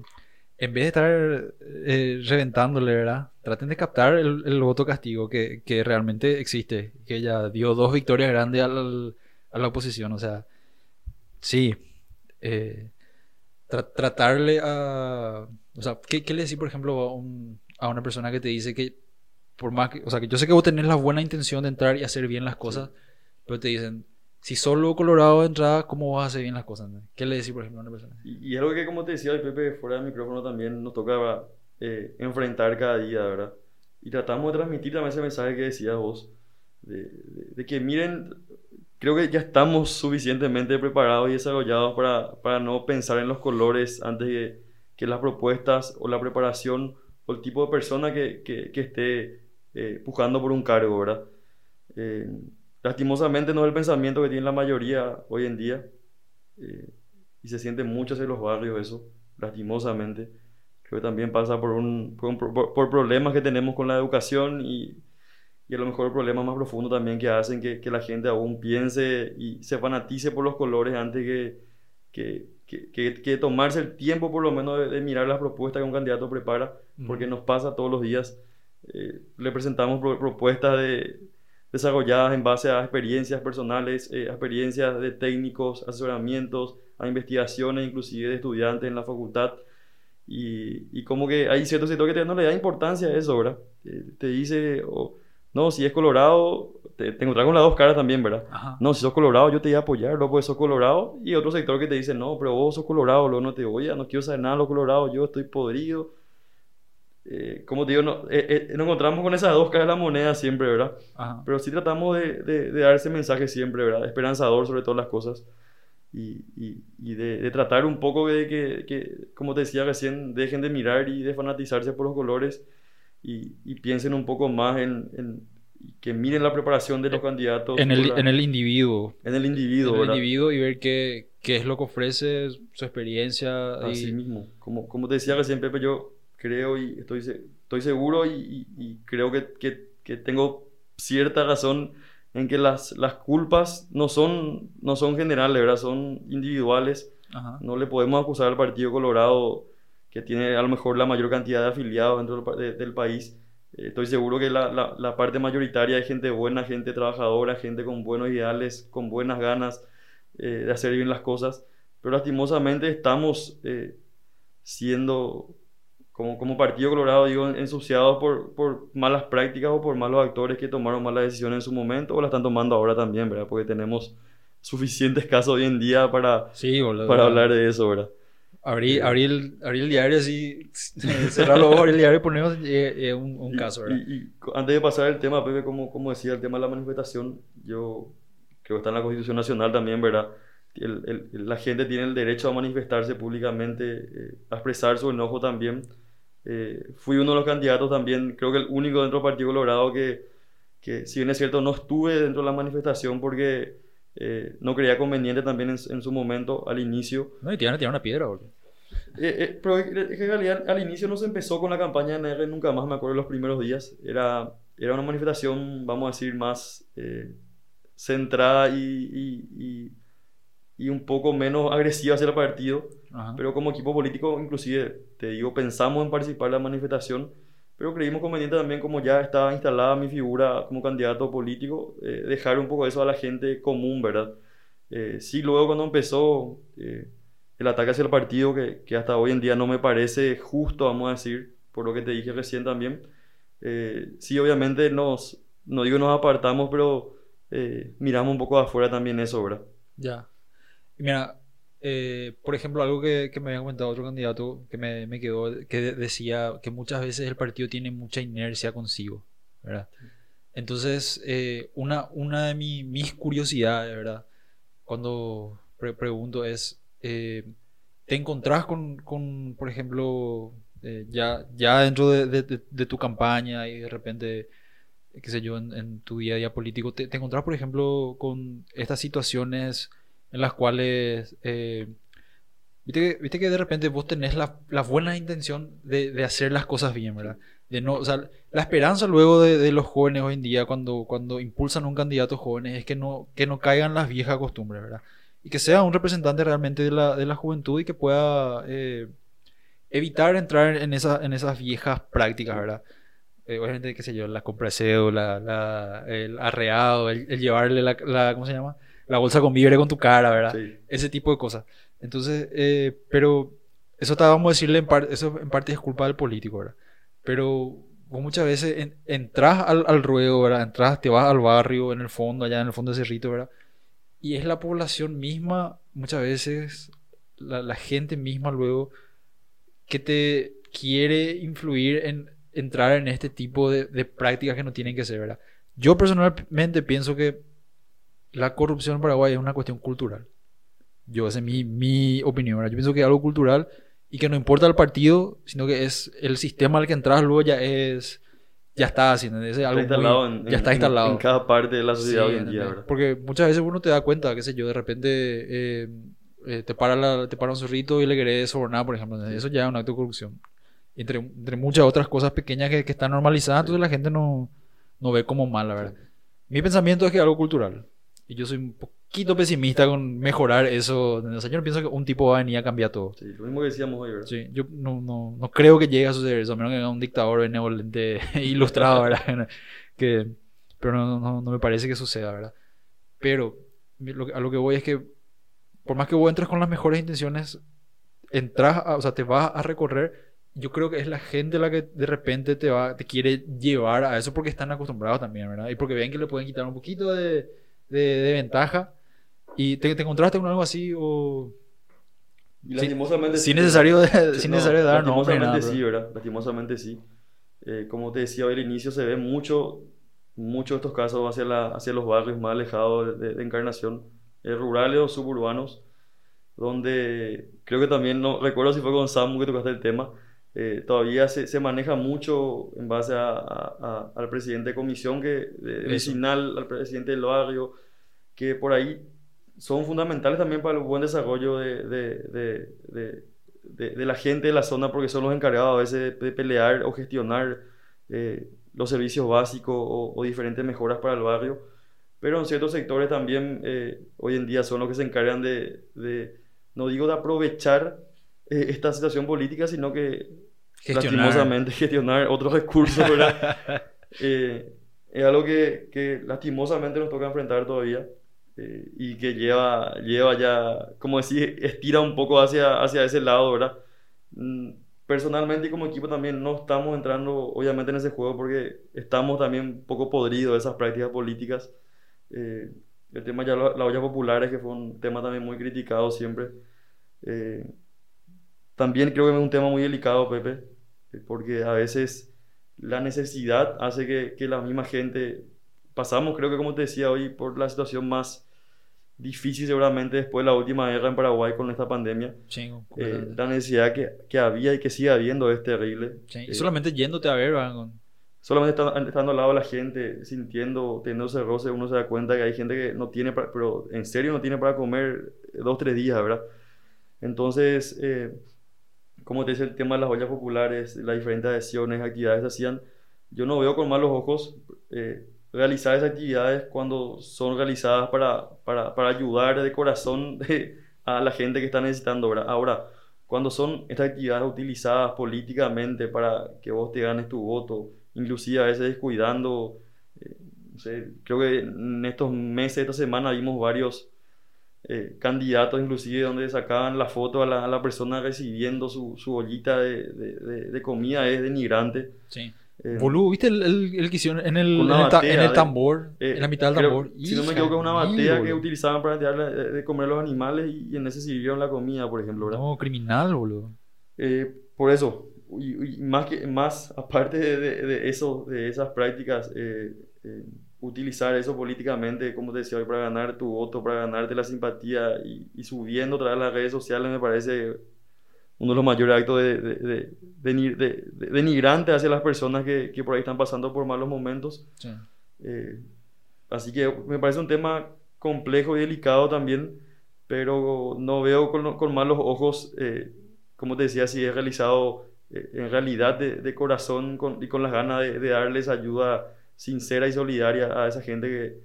en vez de estar eh, reventándole, ¿verdad? Traten de captar el, el voto castigo que, que realmente existe, que ella dio dos victorias grandes al- a la oposición. O sea, sí, eh, tra- tratarle a... O sea, ¿qué, qué le decís, por ejemplo, a, un- a una persona que te dice que por más que, o sea, que yo sé que vos tenés la buena intención de entrar y hacer bien las cosas, pero te dicen, si solo Colorado de entrada, ¿cómo vas a hacer bien las cosas? no? ¿Qué le decís, por ejemplo, a una persona? Y, y algo que, como te decía el Pepe, fuera del micrófono también nos toca eh, enfrentar cada día, ¿verdad? Y tratamos de transmitir también ese mensaje que decías vos, de, de- de que miren, creo que ya estamos suficientemente preparados y desarrollados para, para no pensar en los colores antes que, que las propuestas o la preparación o el tipo de persona que, que, esté eh, por un cargo, ¿verdad? Eh, lastimosamente no es el pensamiento que tiene la mayoría hoy en día. eh, y se siente mucho hacia los barrios eso, lastimosamente. Creo que también pasa por, un, por problemas que tenemos con la educación y, y a lo mejor problemas más profundos también que hacen que, que la gente aún piense y se fanatice por los colores antes que, que, que, que- que tomarse el tiempo por lo menos de, de mirar las propuestas que un candidato prepara, porque nos pasa todos los días. Eh, le presentamos pro- propuestas de, desarrolladas en base a experiencias personales, eh, experiencias de técnicos, asesoramientos, a investigaciones inclusive de estudiantes en la facultad. Y, y como que hay cierto sector que no le da importancia a eso, ¿verdad? Eh, te dice, o, no, si es colorado, te, te encontrás con las dos caras también, ¿verdad? Ajá. No, si sos colorado, yo te voy a apoyar, loco, porque sos colorado. Y otro sector que te dice, no, pero vos sos colorado, luego no te voy a, no quiero saber nada de lo colorado, yo estoy podrido. Eh, como te digo, no, eh, eh, nos encontramos con esas dos caras de la moneda siempre, ¿verdad? Ajá. Pero sí tratamos de, de- de dar ese mensaje siempre, ¿verdad? Esperanzador sobre todas las cosas. Y, y- y de, de tratar un poco de que, que, como te decía recién, dejen de mirar y de fanatizarse por los colores y, y piensen un poco más en, en- que miren la preparación de los candidatos. En el, la- en el individuo. en el individuo, en el individuo y ver qué, qué es lo que ofrece, su experiencia. Así y- mismo. Como, como te decía recién, Pepe, yo creo y estoy, estoy seguro y, y- y creo que, que- que tengo cierta razón en que las, las culpas no son, no son generales, ¿verdad? Son individuales. Ajá. No le podemos acusar al Partido Colorado, que tiene a lo mejor la mayor cantidad de afiliados dentro del, pa- de- del país. Eh, estoy seguro que la, la- la parte mayoritaria es gente buena, gente trabajadora, gente con buenos ideales, con buenas ganas eh, de hacer bien las cosas. Pero lastimosamente estamos eh, siendo, como, como Partido Colorado, digo, ensuciados por, por malas prácticas o por malos actores que tomaron malas decisiones en su momento o la están tomando ahora también, ¿verdad? Porque tenemos suficientes casos hoy en día para, Sí, boludo. para hablar de eso, ¿verdad? Abrí, Sí. abrí, el, abrí el diario así, cerrar los ojos, abrir el diario y ponemos eh, eh, un, un Y- caso, ¿verdad? Y, y antes de pasar el tema, Pepe, como, como decía, el tema de la manifestación, yo creo que está en la Constitución Nacional también, ¿verdad? El- el- la gente tiene el derecho a manifestarse públicamente, eh, a expresar su enojo también. Eh, fui uno de los candidatos también, creo que el único dentro del Partido Colorado que, que, si bien es cierto, no estuve dentro de la manifestación porque eh, no creía conveniente también en, en su momento, al inicio. No, y te iban a tirar una piedra, boludo. Eh, eh, pero en realidad al inicio no se empezó con la campaña de NR nunca más, me acuerdo los primeros días. Era, era una manifestación, vamos a decir, más eh, centrada y, y, y- y un poco menos agresiva hacia el partido. Ajá. Pero como equipo político, inclusive, te digo, pensamos en participar en la manifestación, pero creímos conveniente también, como ya estaba instalada mi figura como candidato político, eh, dejar un poco eso a la gente común, ¿verdad? Eh, sí, luego cuando empezó eh, el ataque hacia el partido, que, que hasta hoy en día no me parece justo, vamos a decir, por lo que te dije recién también, eh, sí, obviamente nos, no digo nos apartamos, pero eh, miramos un poco afuera también eso, ¿verdad? Ya. Mira, eh, por ejemplo, algo que, que me había comentado otro candidato que me, me quedó, que de- decía que muchas veces el partido tiene mucha inercia consigo, ¿verdad? Entonces, eh, una, una de mi- mis curiosidades, ¿verdad? Cuando pre- pregunto es, eh, ¿te encontrás con, con, por ejemplo, eh, ya, ya dentro de, de- de- de tu campaña y de repente, qué sé yo, en, en tu día a día político, ¿te, te encontrás, por ejemplo, con estas situaciones en las cuales, eh, viste, que, viste que de repente vos tenés la, la buena intención de, de hacer las cosas bien, ¿verdad? De no, o sea, la esperanza luego de, de los jóvenes hoy en día cuando, cuando impulsan un candidato jóvenes es que no, que no caigan las viejas costumbres, ¿verdad? Y que sea un representante realmente de la, de la juventud y que pueda eh, evitar entrar en, esa, en esas viejas prácticas, ¿verdad? Eh, obviamente, qué sé yo, la compra de el arreado, el, el llevarle la, la- ¿cómo se llama? La bolsa con víveres con tu cara, ¿verdad? Sí. Ese tipo de cosas. Entonces, eh, pero eso está, vamos a decirle, en parte, eso en parte es culpa del político, ¿verdad? Pero vos muchas veces en- entras al, al ruedo, ¿verdad? Entras, te vas al barrio, en el fondo, allá en el fondo de Cerrito, ¿verdad? Y es la población misma, muchas veces, la, la gente misma luego, que te quiere influir en entrar en este tipo de, de prácticas que no tienen que ser, ¿verdad? Yo personalmente pienso que la corrupción en Paraguay es una cuestión cultural. Yo, esa es mi, mi opinión, ¿verdad? Yo pienso que es algo cultural y que no importa el partido, sino que es el sistema al que entras luego ya es, ya está haciendo, es algo Está muy- instalado en, ya está en- instalado. en cada parte de la sociedad Sí, hoy en día. ¿verdad? Porque muchas veces uno te da cuenta, qué sé yo, de repente eh, eh, te, para la- te para un zorrito y le querés sobornar, por ejemplo. Eso ya es un acto de corrupción. Entre, entre muchas otras cosas pequeñas que, que están normalizadas, entonces la gente no, no ve como mal, la verdad. Mi pensamiento es que es algo cultural. Y yo soy un poquito pesimista con mejorar eso. O sea, yo no pienso que un tipo va a venir a cambiar todo. Sí, lo mismo que decíamos hoy, ¿verdad? Sí, yo no, no, no creo que llegue a suceder eso, a menos que venga un dictador benevolente ilustrado, ¿verdad? que, pero no, no, no me parece que suceda, ¿verdad? Pero lo a lo que voy es que, por más que vos entres con las mejores intenciones, entras, a- o sea, te vas a recorrer. Yo creo que es la gente la que de repente te va, te quiere llevar a eso porque están acostumbrados también, ¿verdad? Y porque ven que le pueden quitar un poquito de, de, de ventaja. ¿Y te, te encontraste con algo así o...? Lastimosamente Sin sí, necesario, de, sin no, necesario dar nombre Lastimosamente nada, sí, ¿verdad? Lastimosamente sí. Eh, como te decía hoy al inicio, se ve mucho, mucho estos casos hacia, la, hacia los barrios más alejados de, de Encarnación, eh, rurales o suburbanos, donde creo que también, no recuerdo si fue con Samu que tocaste el tema, eh, todavía se, se maneja mucho en base a, a- a- al presidente de comisión que, de- vecinal, al presidente del barrio, que por ahí son fundamentales también para el buen desarrollo de, de, de, de- la gente de la zona porque son los encargados a veces de, pelear o gestionar eh, los servicios básicos o, o diferentes mejoras para el barrio. Pero en ciertos sectores también eh, hoy en día son los que se encargan de, de, no digo de aprovechar eh, esta situación política, sino que Gestionar. lastimosamente gestionar otros recursos. Eh, es algo que, que lastimosamente nos toca enfrentar todavía eh, y que lleva, lleva ya, como decir, estira un poco hacia, hacia ese lado, ¿verdad? Mm, Personalmente y como equipo también no estamos entrando obviamente en ese juego porque estamos también un poco podridos de esas prácticas políticas. Eh, el tema ya la, la olla popular es que fue un tema también muy criticado siempre. Eh, también creo que es un tema muy delicado, Pepe, porque a veces la necesidad hace que, que la misma gente, pasamos creo que como te decía hoy, por la situación más difícil seguramente después de la última guerra en Paraguay con esta pandemia. Chingo, Eh, la necesidad que, que había y que sigue habiendo es terrible. Sí, y Eh, solamente yéndote a ver. Con- solamente estando, estando al lado de la gente, sintiendo, teniendo ese roce, uno se da cuenta que hay gente que no tiene, para- pero en serio no tiene para comer dos, tres días, ¿verdad? Entonces, eh, como te decía, el tema de las ollas populares, las diferentes adhesiones, actividades que se hacían, yo no veo con malos ojos eh, realizar esas actividades cuando son realizadas para, para, para ayudar de corazón de- a la gente que está necesitando, ¿verdad? Ahora, cuando son estas actividades utilizadas políticamente para que vos te ganes tu voto, inclusive a veces descuidando, eh, no sé, creo que en estos meses, esta semana vimos varios eh, candidatos inclusive donde sacaban la foto a la, a la persona recibiendo su, su ollita de, de- de- de comida, es denigrante. Sí. Eh, Boludo, ¿viste el, el, el que hicieron en el, en el, ta- batea en el de- tambor? eh, en la mitad del creo- tambor. Si no me equivoco, es una batea que boludo. utilizaban para darle de, comer a los animales y, y en ese sirvieron la comida, por ejemplo, ¿verdad? No, criminal, boludo. Eh, por eso, y, y más, que, más aparte de, de- de eso, de esas prácticas, eh, eh, utilizar eso políticamente, como te decía hoy, para ganar tu voto, para ganarte la simpatía y, y subiendo vez las redes sociales, me parece uno de los mayores actos de, de, de- de- de- de- denigrante hacia las personas que, que por ahí están pasando por malos momentos. Sí. Eh, así que me parece un tema complejo y delicado también, pero no veo con, con malos ojos, eh, como te decía, si es realizado eh, en realidad de, corazón con- y con las ganas de darles ayuda sincera y solidaria a esa gente que,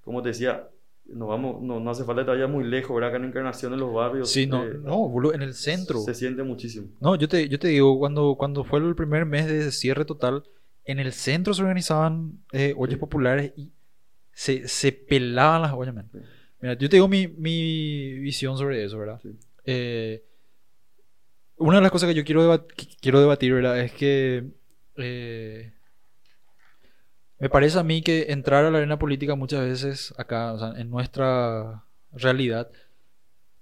como te decía, no, vamos, no, no hace falta que te vayas muy lejos, ¿verdad? Acá en Encarnación, en los barrios, Sí, no, eh, no, boludo, en el centro. se siente muchísimo. No, yo te, yo te digo, cuando, cuando fue el primer mes de cierre total, en el centro se organizaban eh, ollas Sí. populares y se, se pelaban las ollas, man. Sí. Mira, yo te digo mi, mi visión sobre eso, ¿verdad? Sí. Eh, una de las cosas que yo quiero, debat- que quiero debatir, ¿verdad? Es que eh, me parece a mí que entrar a la arena política muchas veces acá, o sea, en nuestra realidad,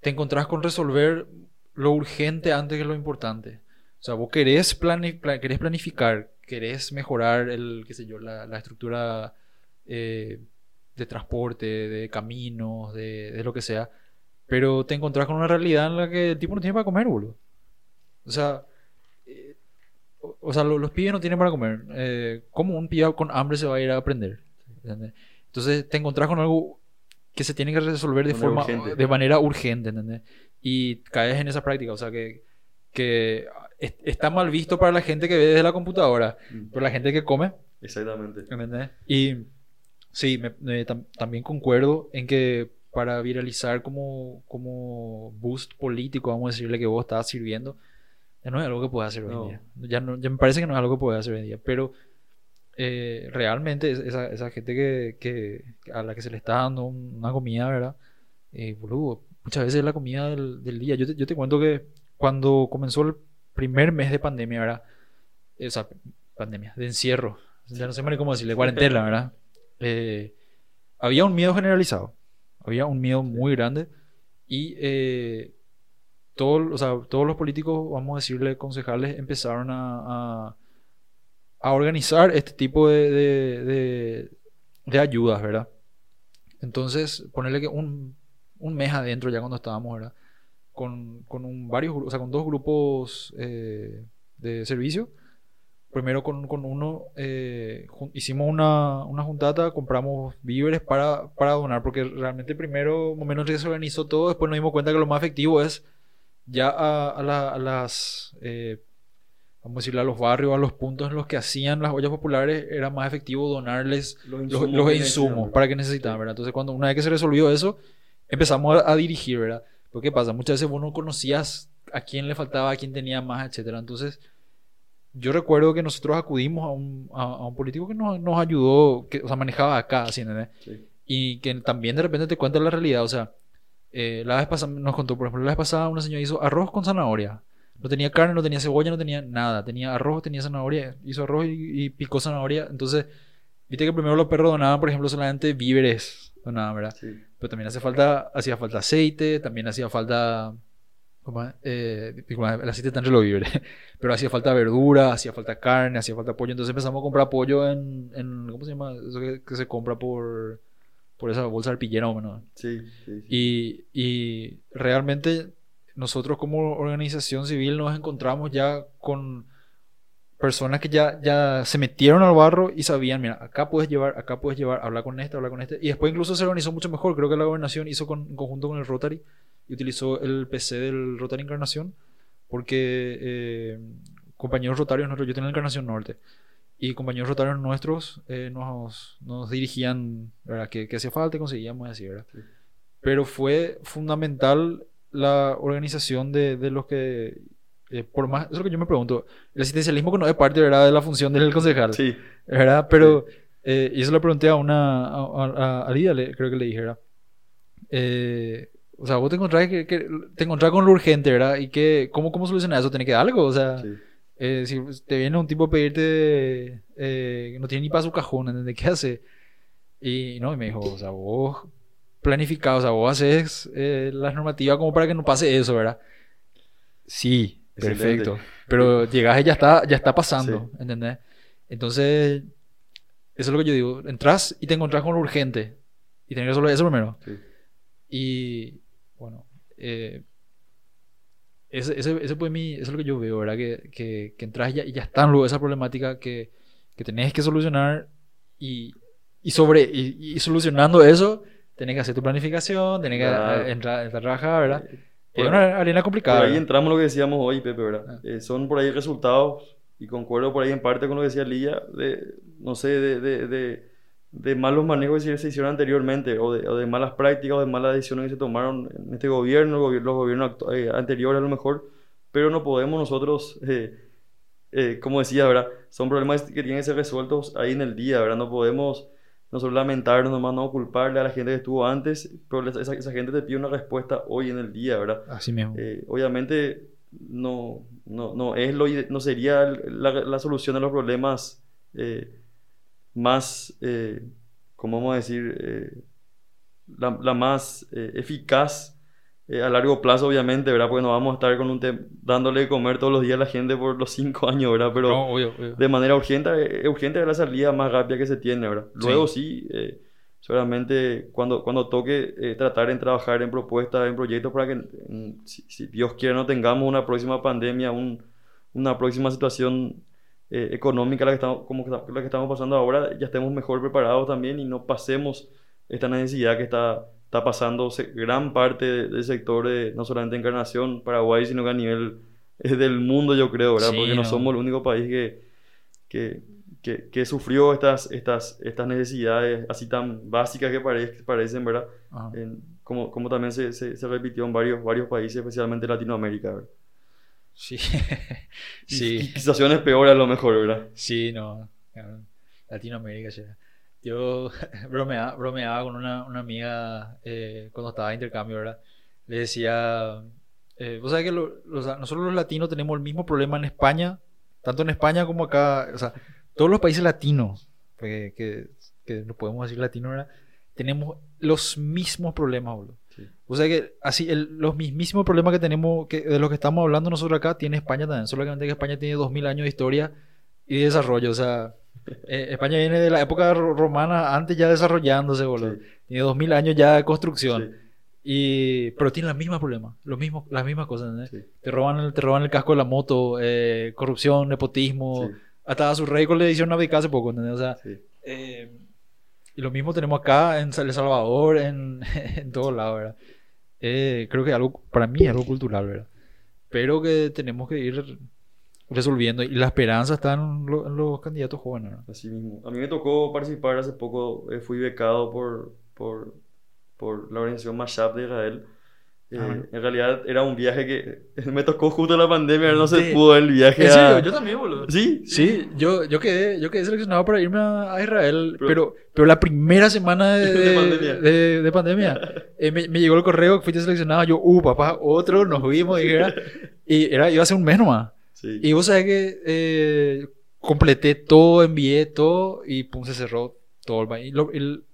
te encontrás con resolver lo urgente antes que lo importante. O sea, vos querés, plani- pla- querés planificar, querés mejorar el, qué sé yo, la, estructura eh, de transporte, de caminos, de, de lo que sea, pero te encontrás con una realidad en la que el tipo no tiene para comer, boludo. O sea, o, sea, lo- los pibes no tienen para comer. Eh, ¿Cómo un pibe con hambre se va a ir a aprender? ¿Entendés? Entonces te encontrás con algo que se tiene que resolver de forma, urgente. de manera urgente, ¿entendés? Y caes en esa práctica, o sea, que, que es- está mal visto para la gente que ve desde la computadora, Mm, pero la gente que come, Exactamente. ¿entendés? Y sí, me- me- tam- también concuerdo en que para viralizar como, como boost político, vamos a decirle que vos estás sirviendo, ya no es algo que puedas hacer hoy en No. día. Ya, no, ya me parece que no es algo que puedas hacer hoy en día, pero eh, realmente es- esa, esa gente que, que- a la que se le está dando un- una comida, ¿verdad? Eh, boludo, muchas veces es la comida del, del día. Yo te, yo te cuento que cuando comenzó el primer mes de pandemia, ¿verdad? O sea, pandemia, de encierro, ya no sé ni cómo decirle, cuarentena, ¿verdad? Eh, había un miedo generalizado, había un miedo muy grande y eh, todo- o sea, todos los políticos, vamos a decirle, concejales, empezaron a, a, organizar este tipo de, de, de- ayudas, ¿verdad? Entonces, ponerle que un, un mes adentro, ya cuando estábamos, ¿verdad? Con, con un, varios, o sea, con dos grupos eh, de servicio. Primero con, con uno eh, hicimos una, una juntata, compramos víveres para, para donar, porque realmente primero, más o menos, se organizó todo, después nos dimos cuenta que lo más efectivo es ya a, a la- a las, eh, vamos a decirle, a los barrios, a los puntos en los que hacían las ollas populares, era más efectivo donarles Los los, los que insumos para que necesitaban, ¿verdad? Entonces, cuando una vez que se resolvió eso, empezamos a, a dirigir, ¿verdad? Pero ¿qué pasa? Muchas veces vos no conocías a quién le faltaba, a quién tenía más, etcétera. Entonces, yo recuerdo que nosotros acudimos a un, a, a un político que nos, nos ayudó, que, o sea, manejaba acá, así, ¿entendés? Sí. Y que también de repente te cuenta la realidad, o sea, eh, la vez pasada nos contó, por ejemplo, la vez pasada una señora hizo arroz con zanahoria. No tenía carne, no tenía cebolla, no tenía nada. Tenía arroz, tenía zanahoria. Hizo arroz y, y picó zanahoria. Entonces, viste que primero los perros donaban, por ejemplo, solamente víveres. Donaban, ¿verdad? Sí. Pero también hace falta, hacía falta aceite, también hacía falta. Eh, el aceite entre los víveres. Pero hacía falta verdura, hacía falta carne, hacía falta pollo. Entonces empezamos a comprar pollo en. en ¿Cómo se llama? Eso que, que se compra por. Por esa bolsa arpillera o menos. Sí, sí, sí. Y, y realmente nosotros como organización civil nos encontramos ya con personas que ya, ya se metieron al barro y sabían, mira, acá puedes llevar, acá puedes llevar, habla con este, habla con este. Y después incluso se organizó mucho mejor. Creo que la gobernación hizo con, en conjunto con el Rotary y utilizó el PC del Rotary Encarnación porque eh, compañeros rotarios nuestros, yo tenía Encarnación Norte, y compañeros rotarios nuestros eh, nos, nos dirigían, ¿verdad? Que, que hacía falta y conseguíamos así, ¿verdad? Sí. Pero fue fundamental la organización de, de los que, eh, por más, eso es lo que yo me pregunto, el asistencialismo que no es parte, ¿verdad? De la función del concejal, Sí, ¿verdad? Pero, eh, y eso le pregunté a una, a, a, a Lidia, le- creo que le dije, ¿verdad? Eh, o sea, vos te encontrás, que, que- te encontrás con lo urgente, ¿verdad? Y que, ¿cómo, cómo solucionar eso? ¿Tiene que dar algo? O sea, sí. Eh, si te viene un tipo a pedirte, eh, no tiene ni para su cajón, ¿entendés? ¿Qué hace? Y no, y me dijo, o sea, vos planificado, o sea, vos haces eh, las normativas como para que no pase eso, ¿verdad? Sí, perfecto. Pero llegas y ya está, ya está pasando, ¿entendés? Entonces, eso es lo que yo digo. Entras y te encontrás con lo urgente. Y tenés que resolver eso primero. Sí. Y bueno, eh, ese, ese, ese fue mi, eso es lo que yo veo, ¿verdad? Que, que, que entras y ya, y ya están luego esa problemática que, que tenés que solucionar y, y sobre y, y solucionando eso, tenés que hacer tu planificación, tenés que eh, entrar, entrar a trabajar, ¿verdad? Eh, Es por- una arena complicada. Por ahí ¿verdad? entramos lo que decíamos hoy, Pepe, ¿verdad? Ah. Eh, son por ahí resultados, y concuerdo por ahí en parte con lo que decía Lilla, de, no sé, de, de, de, de malos manejos que se hicieron anteriormente, o de, o de malas prácticas, o de malas decisiones que se tomaron en este gobierno, gobi- los gobiernos eh, anteriores a lo mejor, pero no podemos nosotros, eh, eh, como decía, ¿verdad? Son problemas que tienen que ser resueltos ahí en el día, ¿verdad? No podemos nosotros lamentarnos nomás, no culparle a la gente que estuvo antes, pero esa, esa gente te pide una respuesta hoy en el día, ¿verdad? Así mismo. Eh, obviamente no, no, no, es lo, no sería la, la solución a los problemas eh, más, eh, ¿cómo vamos a decir? Eh, la, la más eh, eficaz eh, a largo plazo, obviamente, ¿verdad? Porque no vamos a estar con un dándole de comer todos los días a la gente por los cinco años, ¿verdad? Pero no, obvio, obvio. de manera urgente, eh, urgente es la salida más rápida que se tiene, ¿verdad? Luego sí, eh, seguramente cuando, cuando toque eh, tratar en trabajar en propuestas, en proyectos para que, mm, si, si Dios quiere, no tengamos una próxima pandemia, un- una próxima situación eh, económica la que estamos, como la que estamos pasando ahora, ya estemos mejor preparados también y no pasemos esta necesidad que está, está pasando gran parte de- del sector, de, no solamente Encarnación, Paraguay, sino que a nivel eh, del mundo, yo creo, ¿verdad? Sí, Porque no no. somos el único país que, que, que, que sufrió estas, estas, estas necesidades así tan básicas que pare- parecen, ¿verdad? En- como, como también se, se, se repitió en varios, varios países, especialmente Latinoamérica, ¿verdad? Sí. Sí. Y, situaciones peores a lo mejor, ¿verdad? Sí, no. Latinoamérica. Yo bromeaba, bromeaba con una, una amiga eh, cuando estaba de intercambio, ¿verdad? Le decía, eh, vos sabés que lo- los- nosotros los latinos tenemos el mismo problema en España, tanto en España como acá, o sea, todos los países latinos, que, que, que no podemos decir latino, ¿verdad? Tenemos los mismos problemas, boludo. Sí. O sea que así, el- los mismísimos problemas que tenemos, que, de los que estamos hablando nosotros acá, tiene España también. Solamente que España tiene 2000 años de historia y de desarrollo. O sea, eh, España viene de la época ro- romana, antes ya desarrollándose, boludo. Sí, Tiene 2000 años ya de construcción. sí, Y, pero tiene los mismos problemas, los mismos, las mismas cosas. sí, Te, roban el, te roban el casco de la moto, eh, corrupción, nepotismo. Hasta a su rey le hicieron abdicar hace poco. ¿entendés? O sea, eh, y lo mismo tenemos acá en El Salvador, en, en todos lados, ¿verdad? Eh, creo que algo, para mí es algo cultural, ¿verdad? Pero que tenemos que ir resolviendo. Y la esperanza está en, lo- en los candidatos jóvenes, ¿verdad? Así mismo. A mí me tocó participar hace poco, eh, fui becado por, por, por la organización Mashup de Israel. Eh, Ah. en realidad era un viaje que me tocó justo la pandemia, no se pudo el viaje En a... serio, yo también, boludo. Sí, Sí, yo, yo, quedé, yo quedé seleccionado para irme a, Israel, Pero- pero, pero, la primera semana de, De de- pandemia. de- de pandemia, eh, me, me llegó el correo que fuiste seleccionado. Yo, uh, papá, otro, nos fuimos. Y era, y era, iba a ser un mes nomás. Sí. Y vos sabés que eh, completé todo, envié todo y pum, se cerró todo el país.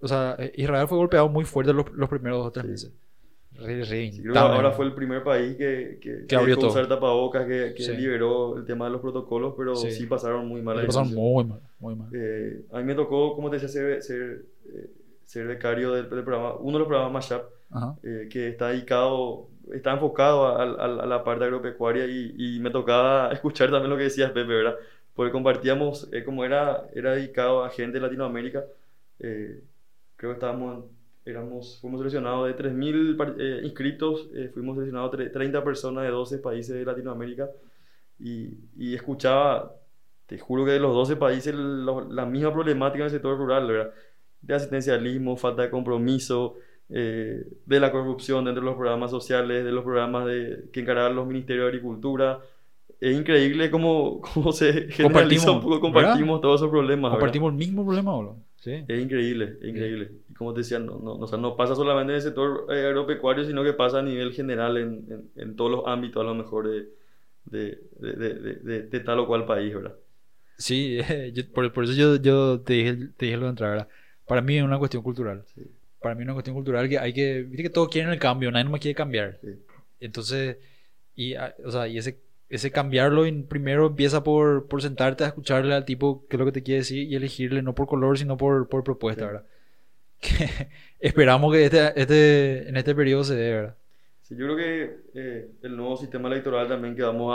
O sea, eh, Israel fue golpeado muy fuerte los, los primeros dos o tres Sí. meses. Re, Sí, ahora fue el primer país que, que, Que abrió todo. usar tapabocas, que, que Sí. liberó el tema de los protocolos, pero sí, Sí. pasaron muy mal. Pasaron muy mal, muy mal. Eh, a mí me tocó, como te decía, ser, ser, eh, ser becario del, del programa, uno de los programas Mashup, eh, que está dedicado, está enfocado a, a- a la parte agropecuaria y, y me tocaba escuchar también lo que decías, Pepe, ¿verdad? Porque compartíamos, eh, como era, era dedicado a gente de Latinoamérica, eh, creo que estábamos, éramos, fuimos seleccionados de 3.000 par- eh, inscritos, eh, fuimos seleccionados tre- 30 personas de 12 países de Latinoamérica y, y escuchaba, te juro que de los 12 países lo- la misma problemática en el sector rural, ¿verdad? De asistencialismo, falta de compromiso, eh, de la corrupción dentro de los programas sociales, de los programas de, que encargaban los ministerios de Agricultura. Es increíble cómo, cómo se Compartimos, compartimos todos esos problemas. ¿verdad? Compartimos el mismo problema, boludo. Sí. Es increíble, es increíble. Y como te decía, no, no, o sea, no pasa solamente en el sector eh, agropecuario, sino que pasa a nivel general en, en, en todos los ámbitos, a lo mejor, de, de, de, de, tal o cual país, ¿verdad? Sí, yo- por, por eso yo, yo te dije, te dije lo de entrar, ¿verdad? Para mí es una cuestión cultural. Sí. Para mí es una cuestión cultural que hay que... Viste que todos quieren el cambio, nadie más quiere cambiar. Sí. Entonces, y, ah, o sea, y ese, ese cambiarlo en- primero empieza por, por sentarte a escucharle al tipo qué es lo que te quiere decir y elegirle no por color, sino por, por propuesta, Sí. ¿verdad? Que esperamos que este, este, en este periodo se dé, ¿verdad? Sí, yo creo que eh, el nuevo sistema electoral también que vamos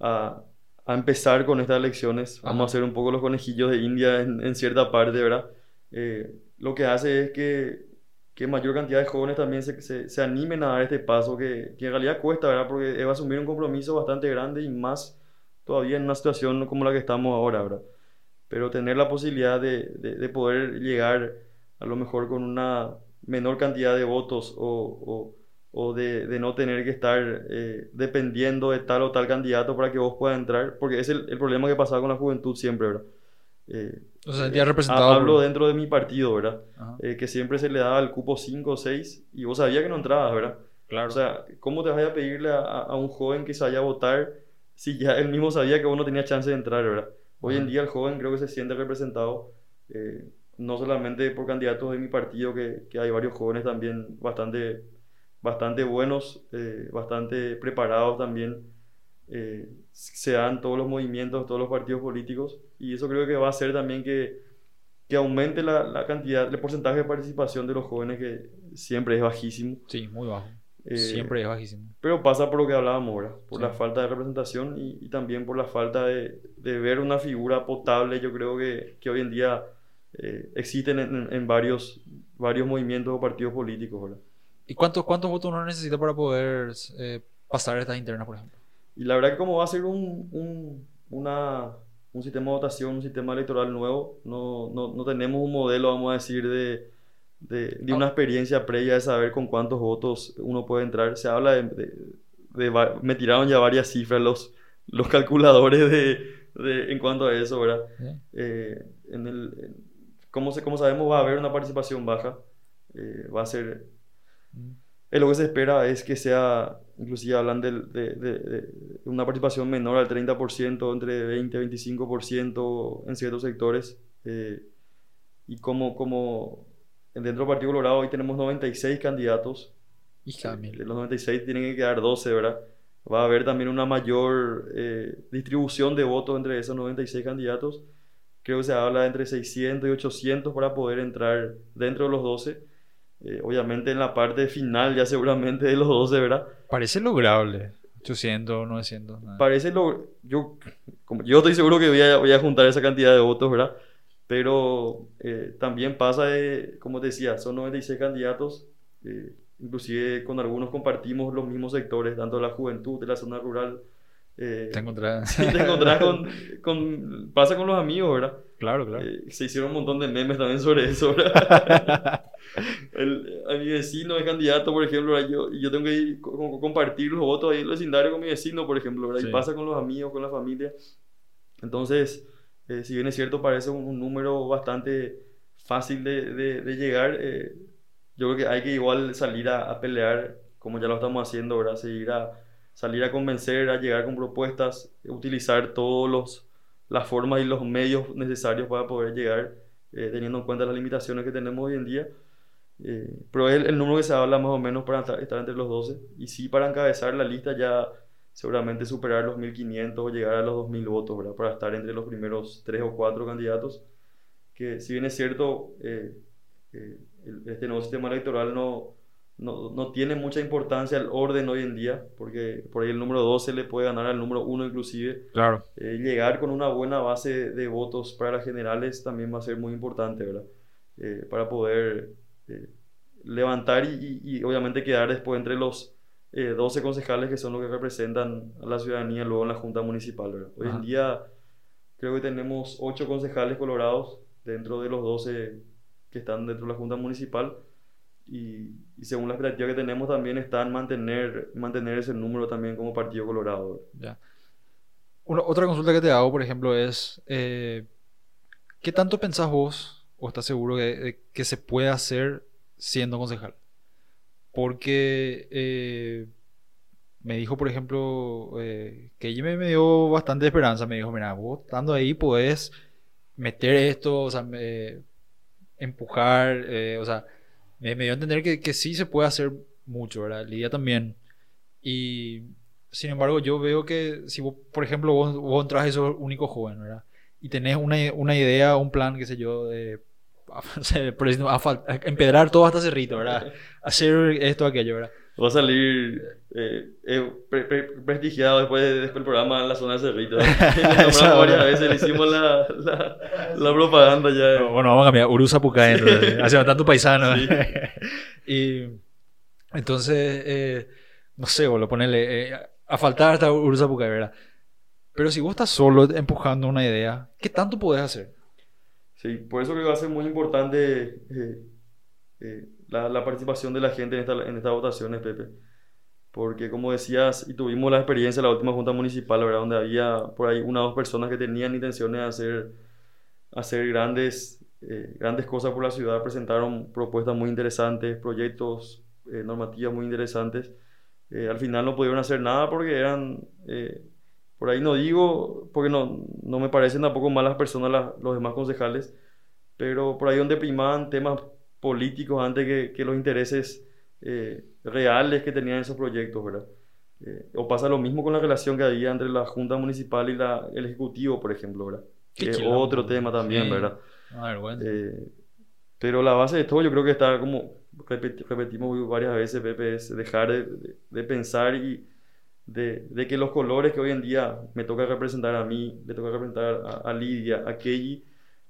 a, a, a empezar con estas elecciones, vamos Ajá. a hacer un poco los conejillos de India en, en cierta parte, ¿verdad? Eh, lo que hace es que, que mayor cantidad de jóvenes también se, se, se animen a dar este paso que, que en realidad cuesta, ¿verdad? Porque va a asumir un compromiso bastante grande y más todavía en una situación como la que estamos ahora, ¿verdad? Pero tener la posibilidad de, de, de poder llegar a lo mejor con una menor cantidad de votos o, o, o de, de no tener que estar eh, dependiendo de tal o tal candidato para que vos puedas entrar, porque es el, el problema que pasaba con la juventud siempre, ¿verdad? Eh, O sea, ya eh, representado Hablo por- dentro de mi partido, ¿verdad? Eh, que siempre se le daba el cupo 5 o 6 y vos sabías que no entrabas, ¿verdad? Claro. O sea, ¿cómo te vas a pedirle a, un joven que se vaya a votar si ya él mismo sabía que vos no tenías chance de entrar, ¿verdad? Hoy en día el joven creo que se siente representado, eh, no solamente por candidatos de mi partido, que, que hay varios jóvenes también bastante, bastante buenos, eh, bastante preparados también, eh, se dan todos los movimientos, todos los partidos políticos, y eso creo que va a hacer también que, que aumente la, la cantidad, el porcentaje de participación de los jóvenes, que siempre es bajísimo. Sí, muy bajo. Eh, Siempre es bajísimo. pero pasa por lo que hablábamos ahora, por Sí. la falta de representación y, y también por la falta de, de ver una figura potable. Yo creo que, que hoy en día eh, existen en, en varios, varios movimientos o partidos políticos. ¿verdad? ¿Y cuántos, cuántos votos uno necesita para poder eh, pasar estas internas, por ejemplo? Y la verdad que como va a ser un, un, una, un sistema de votación, un sistema electoral nuevo, no, no, no tenemos un modelo, vamos a decir, de, de, de una Ah. experiencia previa de saber con cuántos votos uno puede entrar. Se habla de, de- de me tiraron ya varias cifras los, los calculadores de, de- en cuanto a eso, ¿verdad? ¿Sí? Eh, en el, en- como, se, como sabemos va a haber una participación baja, eh, va a ser Mm. eh, lo que se espera es que sea, inclusive hablan del- de, de- de una participación menor al 30%, entre 20 y 25% en ciertos sectores. eh, y como, como dentro del Partido Colorado hoy tenemos 96 candidatos, Hija de los 96 tienen que quedar 12, ¿verdad? Va a haber también una mayor eh, distribución de votos entre esos 96 candidatos. Creo que se habla de entre 600 y 800 para poder entrar dentro de los 12. Eh, obviamente en la parte final ya seguramente de los 12, ¿verdad? Parece lograble. 800, 900. nada. Parece lo... Yo, como, yo estoy seguro que voy a, voy a juntar esa cantidad de votos, ¿verdad? Pero eh, también pasa, de, como te decía, son 96 candidatos. eh, inclusive con algunos compartimos los mismos sectores, tanto de la juventud, de la zona rural. Eh, Te encontrás. sí, te encontrás con, con... Pasa con los amigos, ¿verdad? Claro, claro. Eh, se hicieron un montón de memes también sobre eso, ¿verdad? El- a mi vecino es candidato, por ejemplo, ¿verdad? yo, y yo tengo que ir co- co- compartir los votos ahí en el vecindario con mi vecino, por ejemplo, ¿verdad? Sí. Y pasa con los amigos, con la familia. Entonces, eh, si bien es cierto, parece un, un número bastante fácil de, de- de llegar, eh, yo creo que hay que igual salir a, a pelear, como ya lo estamos haciendo, ¿verdad? Seguir a, salir a convencer, a llegar con propuestas, utilizar todos los las formas y los medios necesarios para poder llegar, eh, teniendo en cuenta las limitaciones que tenemos hoy en día. Eh, pero es el, el número que se habla más o menos para estar, entre los 12. Y sí, para encabezar la lista ya seguramente superar los 1500 o llegar a los 2000 votos, ¿verdad? Para estar entre los primeros 3 o 4 candidatos. Que si bien es cierto, eh, eh, este nuevo sistema electoral no, no, no tiene mucha importancia el orden hoy en día, porque por ahí el número 12 le puede ganar al número 1 inclusive. Claro. Eh, llegar con una buena base de votos para las generales también va a ser muy importante, ¿verdad? Eh, para poder eh, levantar y, y- y obviamente quedar después entre los eh, 12 concejales que son los que representan a la ciudadanía luego en la Junta Municipal, ¿verdad? Hoy Ajá. en día creo que tenemos 8 concejales colorados dentro de los 12 que están dentro de la Junta Municipal y, y según la expectativa que tenemos también está en mantener, mantener ese número también como Partido Colorado. Ya. Una- otra consulta que te hago, por ejemplo, es eh, ¿qué tanto pensás vos o estás seguro que, que se puede hacer siendo concejal? Porque, eh, me dijo, por ejemplo, eh, que ella me, me dio bastante esperanza. Me dijo, mira, vos estando ahí podés meter esto, o sea, empujar, eh, o sea, me, me dio a entender que, que sí se puede hacer mucho, ¿verdad? Lidia también. Y sin embargo, yo veo que si vos, por ejemplo, vos, vos entras y sos único joven, ¿verdad? Y tenés una, una idea, un plan, qué sé yo, de por ejemplo, asfal- empedrar todo hasta Cerrito, ¿verdad? Hacer esto, aquello, ¿verdad? Va a salir eh, eh, pre- pre- prestigiado después, de- después del programa en la zona de Cerrito. Varias veces, le hicimos la, la, la propaganda ya. Bueno, vamos a cambiar. Urusa Pucay, entonces. Hace tanto paisano. Sí. y entonces, eh, no sé, boludo, ponerle eh, a faltar hasta Urusa Pucay, ¿verdad? Pero si vos estás solo empujando una idea, ¿qué tanto podés hacer? Sí, por eso creo que va a ser muy importante eh, eh, la, participación de la gente en, esta, en estas votaciones, Pepe. Porque como decías, y tuvimos la experiencia en la última junta municipal, ¿verdad? Donde había por ahí una o dos personas que tenían intenciones de hacer, hacer grandes, eh, grandes cosas por la ciudad, presentaron propuestas muy interesantes, proyectos, eh, normativas muy interesantes. Eh, al final no pudieron hacer nada porque eran, eh, por ahí no digo, porque no, no me parecen tampoco malas personas las- los demás concejales, pero por ahí donde primaban temas políticos antes que, que los intereses eh, reales que tenían esos proyectos, ¿verdad? Eh, o pasa lo mismo con la relación que había entre la Junta Municipal y la, el Ejecutivo, por ejemplo, ¿verdad? Que es otro tema también, Sí. ¿verdad? Una vergüenza. Eh, pero la base de todo yo creo que está como repet- repetimos varias veces, Pepe, es dejar de, de- de pensar y de, de que los colores que hoy en día me toca representar a mí, le toca representar a, a Lidia, a Kelly,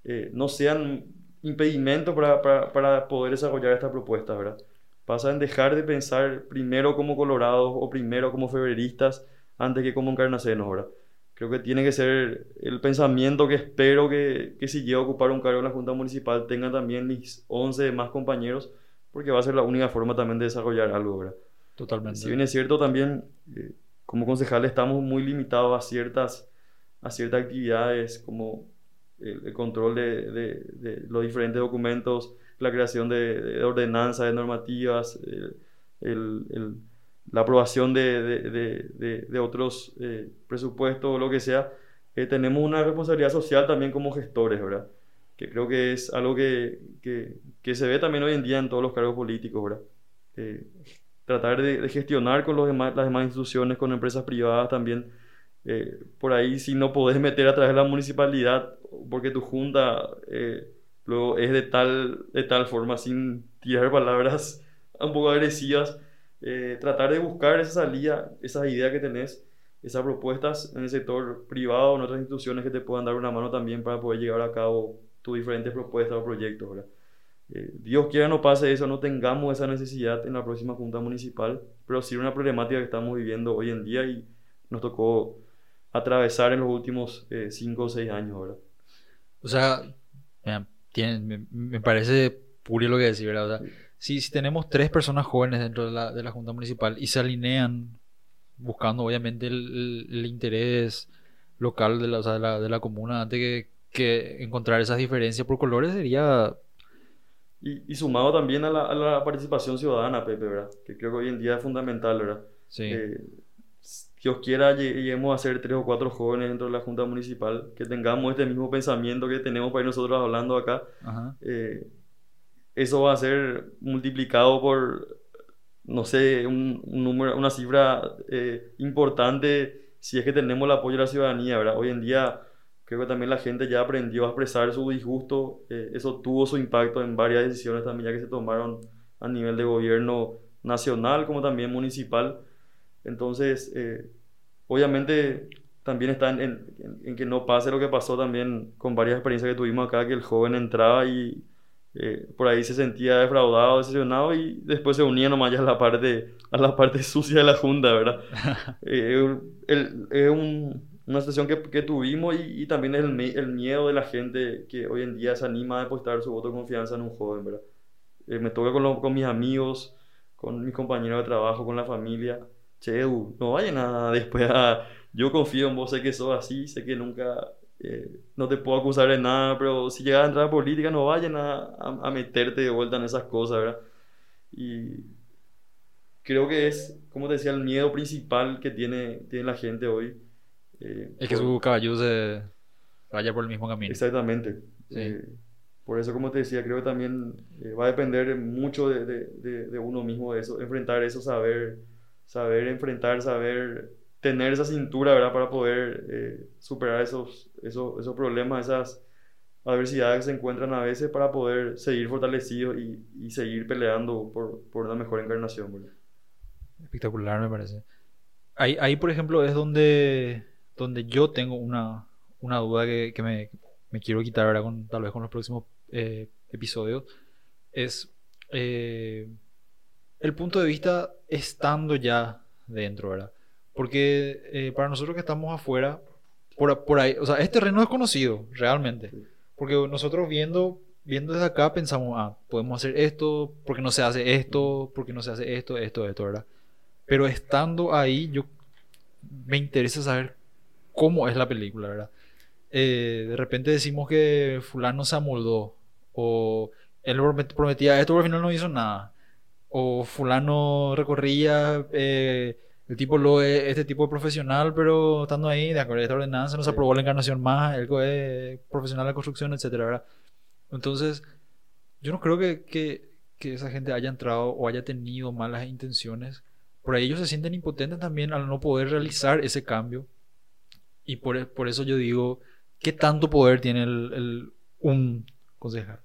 eh, no sean impedimentos para, para, para poder desarrollar estas propuestas, ¿verdad? Pasa en dejar de pensar primero como colorados o primero como febreristas antes que como encarnacenos, ¿verdad? Creo que tiene que ser el pensamiento que espero que, que si llego a ocupar un cargo en la Junta Municipal tenga también mis 11 demás compañeros, porque va a ser la única forma también de desarrollar algo, ¿verdad? Totalmente. Si bien es cierto también, eh, como concejales estamos muy limitados a ciertas, a ciertas actividades como el, control de, de- los diferentes documentos, la creación de, de ordenanzas, de normativas, la aprobación de, otros eh, presupuestos o lo que sea, eh, tenemos una responsabilidad social también como gestores, ¿verdad? Que creo que es algo que, que- que se ve también hoy en día en todos los cargos políticos, ¿verdad? Eh, tratar de gestionar con los demás, las demás instituciones, con empresas privadas también. Eh, por ahí, si no podés meter a través de la municipalidad, porque tu junta eh, luego es de tal, de tal forma, sin tirar palabras un poco agresivas, eh, tratar de buscar esa salida, esas ideas que tenés, esas propuestas en el sector privado, en otras instituciones que te puedan dar una mano también para poder llevar a cabo tus diferentes propuestas o proyectos, ¿verdad? Eh, Dios quiera no pase eso, no tengamos esa necesidad en la próxima Junta Municipal, pero sí una problemática que estamos viviendo hoy en día y nos tocó atravesar en los últimos 5 o 6 años, ¿verdad? O sea, mira, tiene- me, me parece puro lo que decir, ¿verdad? O sea, si, si tenemos tres personas jóvenes dentro de la, de la Junta Municipal y se alinean buscando obviamente el, el- el interés local de la, o sea, de la, de la comuna antes que, que encontrar esas diferencias por colores sería... Y, y sumado también a la, a la participación ciudadana, Pepe, ¿verdad? Que creo que hoy en día es fundamental, ¿verdad? Sí. Eh, Dios quiera lle- lleguemos a ser tres o cuatro jóvenes dentro de la Junta Municipal, que tengamos este mismo pensamiento que tenemos para ir nosotros hablando acá. Ajá. eh, eso va a ser multiplicado por, no sé, un, un número, una cifra eh, importante si es que tenemos el apoyo de la ciudadanía, ¿verdad? Hoy en día creo que también la gente ya aprendió a expresar su disgusto, eh, eso tuvo su impacto en varias decisiones también ya que se tomaron a nivel de gobierno nacional como también municipal. Entonces, eh, obviamente también está en, en- en que no pase lo que pasó también con varias experiencias que tuvimos acá, que el joven entraba y eh, por ahí se sentía defraudado, decepcionado y después se unía nomás ya a la parte, a la parte sucia de la junta, ¿verdad? Eh, es un- una situación que, que tuvimos y, y también es el, el miedo de la gente que hoy en día se anima a depositar su voto de confianza en un joven, ¿verdad? Eh, me toca con, lo- con mis amigos, con mis compañeros de trabajo, con la familia. Che, Edu, no vayan a después a... Yo confío en vos, sé que sos así, sé que nunca... eh, no te puedo acusar de nada, pero si llegas a entrar a política, no vayan a, a, a meterte de vuelta en esas cosas, ¿verdad? Y creo que es, como te decía, el miedo principal que tiene, tiene la gente hoy. eh, Es que su caballo se vaya por el mismo camino. Exactamente. Sí. Eh, por eso, como te decía, creo que también eh, va a depender mucho de, de- de- de uno mismo de eso, enfrentar eso, saber, saber enfrentar, saber tener esa cintura, ¿verdad? Para poder eh, superar esos, esos, esos problemas, esas adversidades que se encuentran a veces para poder seguir fortalecidos y, y seguir peleando por, por una mejor encarnación, ¿verdad? Espectacular, me parece. Ahí, ahí, por ejemplo, es donde, donde yo tengo una, una duda que, que me, me quiero quitar ahora con, tal vez con los próximos eh, episodios. Es eh, el punto de vista estando ya dentro, ¿verdad? Porque eh, para nosotros que estamos afuera, por, por ahí, o sea, es terreno desconocido, realmente. Sí. Porque nosotros viendo, viendo desde acá pensamos, ah, podemos hacer esto, porque no se hace esto, porque no se hace esto, esto, esto, ¿verdad? Pero estando ahí, yo me interesa saber cómo es la película, ¿verdad? Eh, de repente decimos que fulano se amoldó, o él promet- prometía esto, pero al final no hizo nada, o fulano recorría, eh, el tipo lo es este tipo de profesional, pero estando ahí, de acuerdo a esta ordenanza, no se aprobó la encarnación más, él es profesional de construcción, etcétera, ¿verdad? Entonces, yo no creo que, que, que esa gente haya entrado o haya tenido malas intenciones. Por ahí ellos se sienten impotentes también al no poder realizar ese cambio. Y por, por eso yo digo, ¿qué tanto poder tiene el, el- un concejal?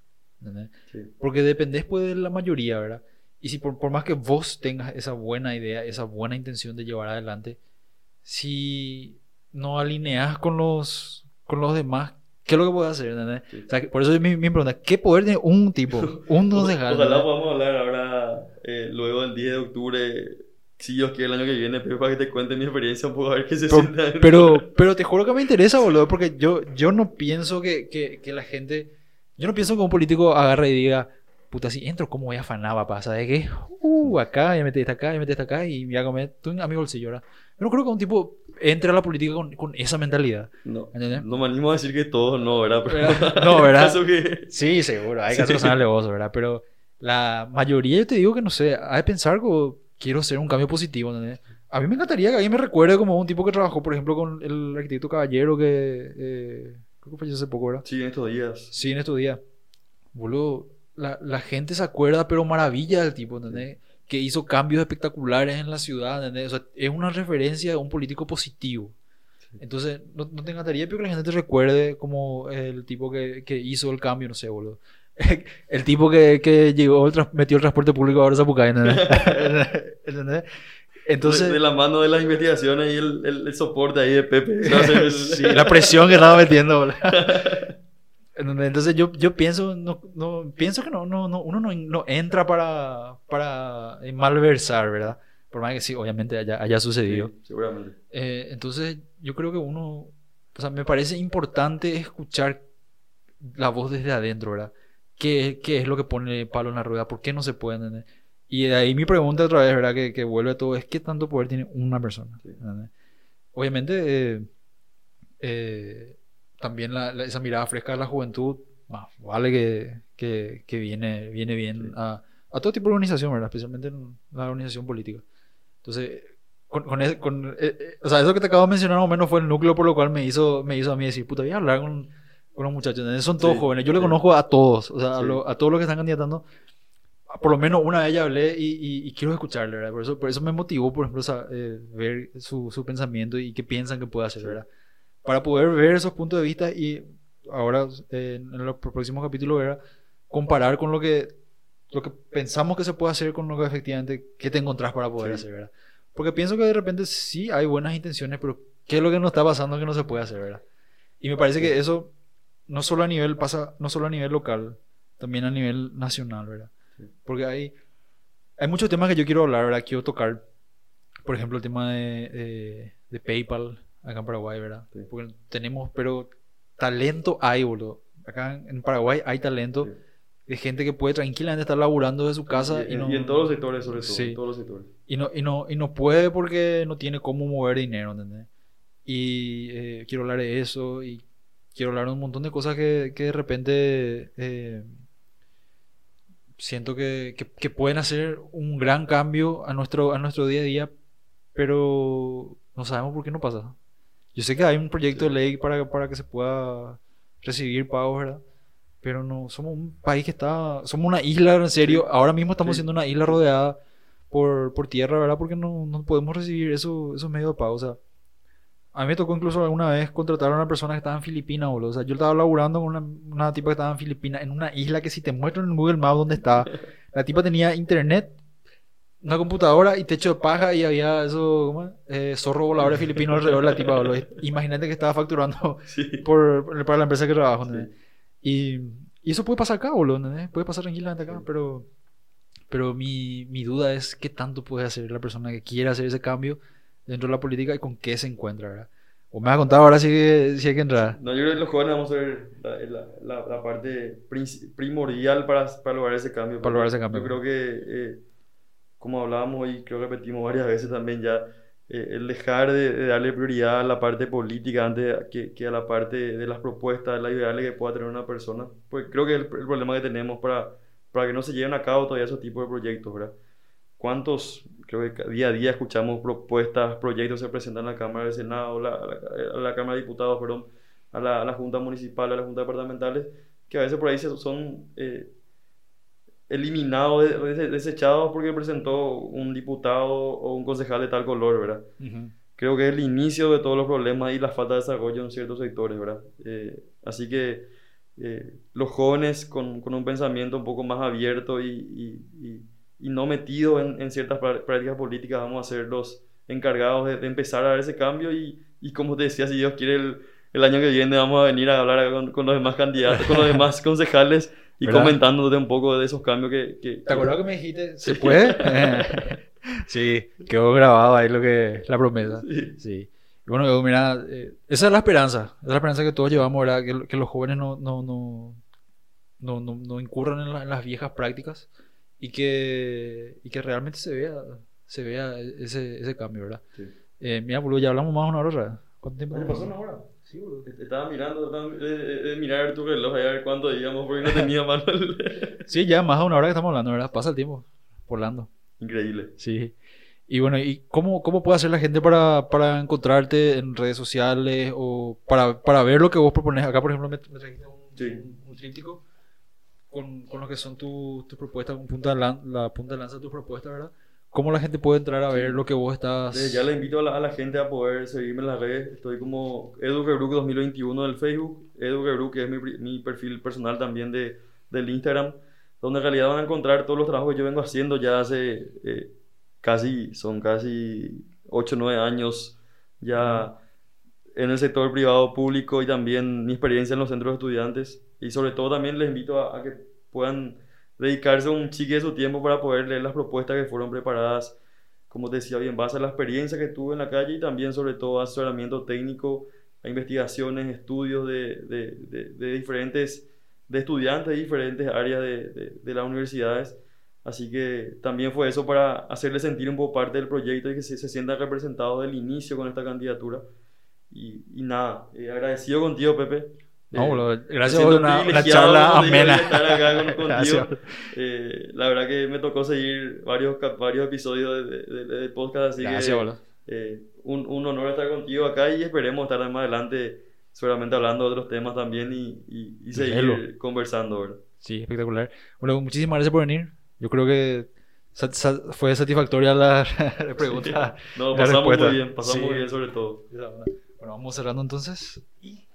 Sí. Porque dependés pues de la mayoría, ¿verdad? Y si por, por más que vos tengas esa buena idea, esa buena intención de llevar adelante, si no alineas con los, con los demás, ¿qué es lo que puedes hacer? Sí. O sea, por eso es mi, mi pregunta, ¿qué poder tiene un tipo, un concejal? Ojalá podamos hablar ahora, eh, luego del 10 de octubre, si Dios quiere, el año que viene, pero para que te cuente mi experiencia un poco, a ver qué se Pero, siente. pero, pero te juro que me interesa, boludo, porque yo, yo no pienso que, que, que la gente. Yo no pienso que un político agarre y diga, puta, si entro, ¿cómo voy a afanar, papá? ¿Sabes qué? Uh, acá, ya metí esta acá, ya metí esta acá y voy a comer tú a mi bolsillo, ¿verdad? Yo no creo que un tipo entre a la política con, con esa mentalidad. No, ¿Entendés? no me animo a decir que todos no, ¿verdad? Pero. No, ¿verdad? caso que... Sí, seguro, hay Sí. casos que son alevosos, ¿verdad? Pero la mayoría, yo te digo que no sé, hay de pensar que quiero hacer un cambio positivo, ¿entendés? A mí me encantaría que alguien me recuerde como un tipo que trabajó, por ejemplo, con el arquitecto Caballero que eh, creo que falleció hace poco, ¿verdad? Sí, en estos días. Sí, en estos días. Boludo, la, la gente se acuerda, pero maravilla del tipo, ¿entendés? Que hizo cambios espectaculares en la ciudad, ¿entendés? O sea, es una referencia a un político positivo. Sí. Entonces, ¿no, no te encantaría pero que la gente te recuerde como el tipo que, que hizo el cambio? No sé, boludo. El tipo que, que llegó, metió el transporte público ahora a Zapucay, ¿entendés? ¿Entendés? Entonces, de, de la mano de las investigaciones y el, el, el soporte ahí de Pepe. Sí, la presión que estaba metiendo. Entonces yo, yo pienso, no, no, pienso que no, no, no, uno no, no entra para, para eh, malversar, ¿verdad? Por más que sí, obviamente haya, haya sucedido. Sí, seguramente. Eh, entonces yo creo que uno, o sea, me parece importante escuchar la voz desde adentro, ¿verdad? ¿Qué, qué es lo que pone palo en la rueda? ¿Por qué no se puede? ¿entendés? Y de ahí mi pregunta otra vez, ¿verdad? Que, que vuelve a todo, es ¿qué tanto poder tiene una persona? Sí. Obviamente, eh, eh, también la- la- esa mirada fresca de la juventud, más vale que, que, que viene, viene bien Sí. a, a todo tipo de organización, ¿verdad? Especialmente en la organización política. Entonces, con, con, ese- con, eh, eh, o sea, eso que te acabo de mencionar más o menos fue el núcleo por lo cual me hizo, me hizo a mí decir, puta, voy a hablar con, con los muchachos. ¿entendés? Son todos Sí, jóvenes. Yo le sí. conozco a todos, o sea, a, lo- a todos los que están candidatando. Por lo menos una de ellas hablé y, y- y quiero escucharle, ¿verdad? Por eso, por eso me motivó, por ejemplo, sa- eh, ver su, su pensamiento y qué piensan que puede hacer. ¿verdad? Para poder ver esos puntos de vista y ahora eh, en los próximos capítulos, ¿verdad? Comparar con lo que, lo que pensamos que se puede hacer con lo que efectivamente, ¿qué te encontrás para poder Sí. hacer, ¿verdad? Porque pienso que de repente sí hay buenas intenciones, pero ¿qué es lo que nos está pasando que no se puede hacer, ¿verdad? Y me parece que eso no solo a nivel pasa, no solo a nivel local, también a nivel nacional, ¿verdad? Sí. Porque hay, hay muchos temas que yo quiero hablar, ¿verdad? Quiero tocar, por ejemplo, el tema de, de, de PayPal acá en Paraguay, ¿verdad? Sí. Porque tenemos, pero talento hay, boludo. Acá en- Paraguay hay talento Sí. de gente que puede tranquilamente estar laburando de su casa y, y, no, y en todos los sectores, sobre todo. Sí. En todos los sectores. y no, y no, y no puede porque no tiene cómo mover dinero, ¿entendés? Y eh, quiero hablar de eso y quiero hablar de un montón de cosas que, que de repente eh, siento que, que, que pueden hacer un gran cambio a nuestro, a nuestro día a día, pero no sabemos por qué no pasa. Yo sé que hay un proyecto de ley para, para que se pueda recibir pagos, ¿verdad? Pero no, somos un país que está, somos una isla, en serio, ahora mismo estamos Sí. siendo una isla rodeada por, por tierra, ¿verdad? Porque no, no podemos recibir eso, esos medios de pago, o sea, a mí me tocó incluso alguna vez contratar a una persona que estaba en Filipinas, boludo. O sea, yo estaba laburando con una, una tipa que estaba en Filipinas, en una isla que si te muestro en Google Maps dónde está, la tipa tenía internet, una computadora y techo de paja y había eso, ¿cómo? Eh, zorro volador filipino alrededor de la tipa, boludo. Imagínate que estaba facturando Sí. por, para la empresa que trabajo, Sí. ¿entendés? Y, y eso puede pasar acá, boludo, ¿entendés? Puede pasar tranquilamente acá, pero, pero mi, mi duda es qué tanto puede hacer la persona que quiere hacer ese cambio dentro de la política y con qué se encuentra, ¿verdad? O me has contado ahora sí que, sí hay que entrar. No, yo creo que los jóvenes vamos a ver la, la- la- la parte primordial para, para lograr ese cambio. Para lograr ese cambio. Yo creo que, eh, como hablábamos y creo que repetimos varias veces también ya, eh, el dejar de, de darle prioridad a la parte política antes que, que a la parte de las propuestas, de las ideales que pueda tener una persona. Pues creo que es el, el problema que tenemos para, para que no se lleven a cabo todavía esos tipos de proyectos, ¿verdad? ¿Cuántos, creo que día a día escuchamos propuestas, proyectos se presentan a la Cámara del Senado, la- la, la Cámara de Diputados, perdón, a la, a la Junta Municipal, a la Junta Departamentales, que a veces por ahí son eh, eliminados, de- de- desechados porque presentó un diputado o un concejal de tal color, ¿verdad? Creo que es el inicio de todos los problemas y la falta de desarrollo en ciertos sectores, ¿verdad? Eh, así que eh, los jóvenes con, con un pensamiento un poco más abierto y, y- y- y no metido en, en ciertas prá- prácticas políticas vamos a ser los encargados de, de empezar a dar ese cambio y, y como te decía, si Dios quiere el, el año que viene vamos a venir a hablar con, con los demás candidatos, con los demás concejales y ¿Verdad? comentándote un poco de esos cambios que... que- ¿Te acuerdas que me dijiste? ¿Se puede? sí, quedó grabado ahí lo que, la promesa. Sí. Sí. Y bueno, Edu, mira, eh, esa es la esperanza. Esa es la esperanza que todos llevamos, ¿verdad? Que, que los jóvenes no, no, no, no, no, no incurran en, la- en las viejas prácticas y que, y que realmente se vea, se vea ese, ese cambio, ¿verdad? Sí. Eh, mira, boludo, ya hablamos más de una hora, ¿verdad? ¿Cuánto tiempo? Pasó una hora? Sí, boludo. Estaba mirando, tratando de, de- de mirar tu reloj a ver cuánto digamos, porque no tenía mano Sí, ya más de una hora que estamos hablando, ¿verdad? Pasa el tiempo volando. Increíble. Sí. Y bueno, ¿y cómo, cómo puede hacer la gente para, para encontrarte en redes sociales o para, para ver lo que vos propones? Acá, por ejemplo, me, me trajiste un, Sí. un, un tríptico con, con lo que son tus tus propuestas, la punta de lanza de tus propuestas, ¿verdad? ¿Cómo la gente puede entrar a ver lo que vos estás... Ya le invito a la, a la gente a poder seguirme en las redes. Estoy como Edu Rebruc 2021 del Facebook. Edu Rebruc, que es mi, mi perfil personal también de, del Instagram. Donde en realidad van a encontrar todos los trabajos que yo vengo haciendo ya hace eh, casi, son casi 8 o 9 años ya en el sector privado público y también mi experiencia en los centros de estudiantes. Y sobre todo también les invito a, a que puedan dedicarse un chique de su tiempo para poder leer las propuestas que fueron preparadas, como te decía, bien base a la experiencia que tuve en la calle y también sobre todo asesoramiento técnico, a investigaciones, estudios de, de, de, diferentes, de estudiantes de diferentes áreas de, las universidades. Así que también fue eso para hacerles sentir un poco parte del proyecto y que se, se sientan representados del inicio con esta candidatura. Y, y nada, eh, agradecido contigo, Pepe. No, Eh, me gracias por una, una charla amena. acá. Gracias. Eh, la verdad que me tocó seguir varios, varios episodios de, de, de- de podcast, así Gracias, que eh, un, un honor estar contigo acá y esperemos estar más adelante seguramente hablando de otros temas también y, y, y seguir conversando, ¿verdad? Sí, espectacular. Bueno, muchísimas gracias por venir. Yo creo que sat- sat- fue satisfactoria la pregunta. No, la pasamos respuesta. muy bien, pasamos Sí. muy bien sobre todo. Bueno, vamos cerrando entonces. Y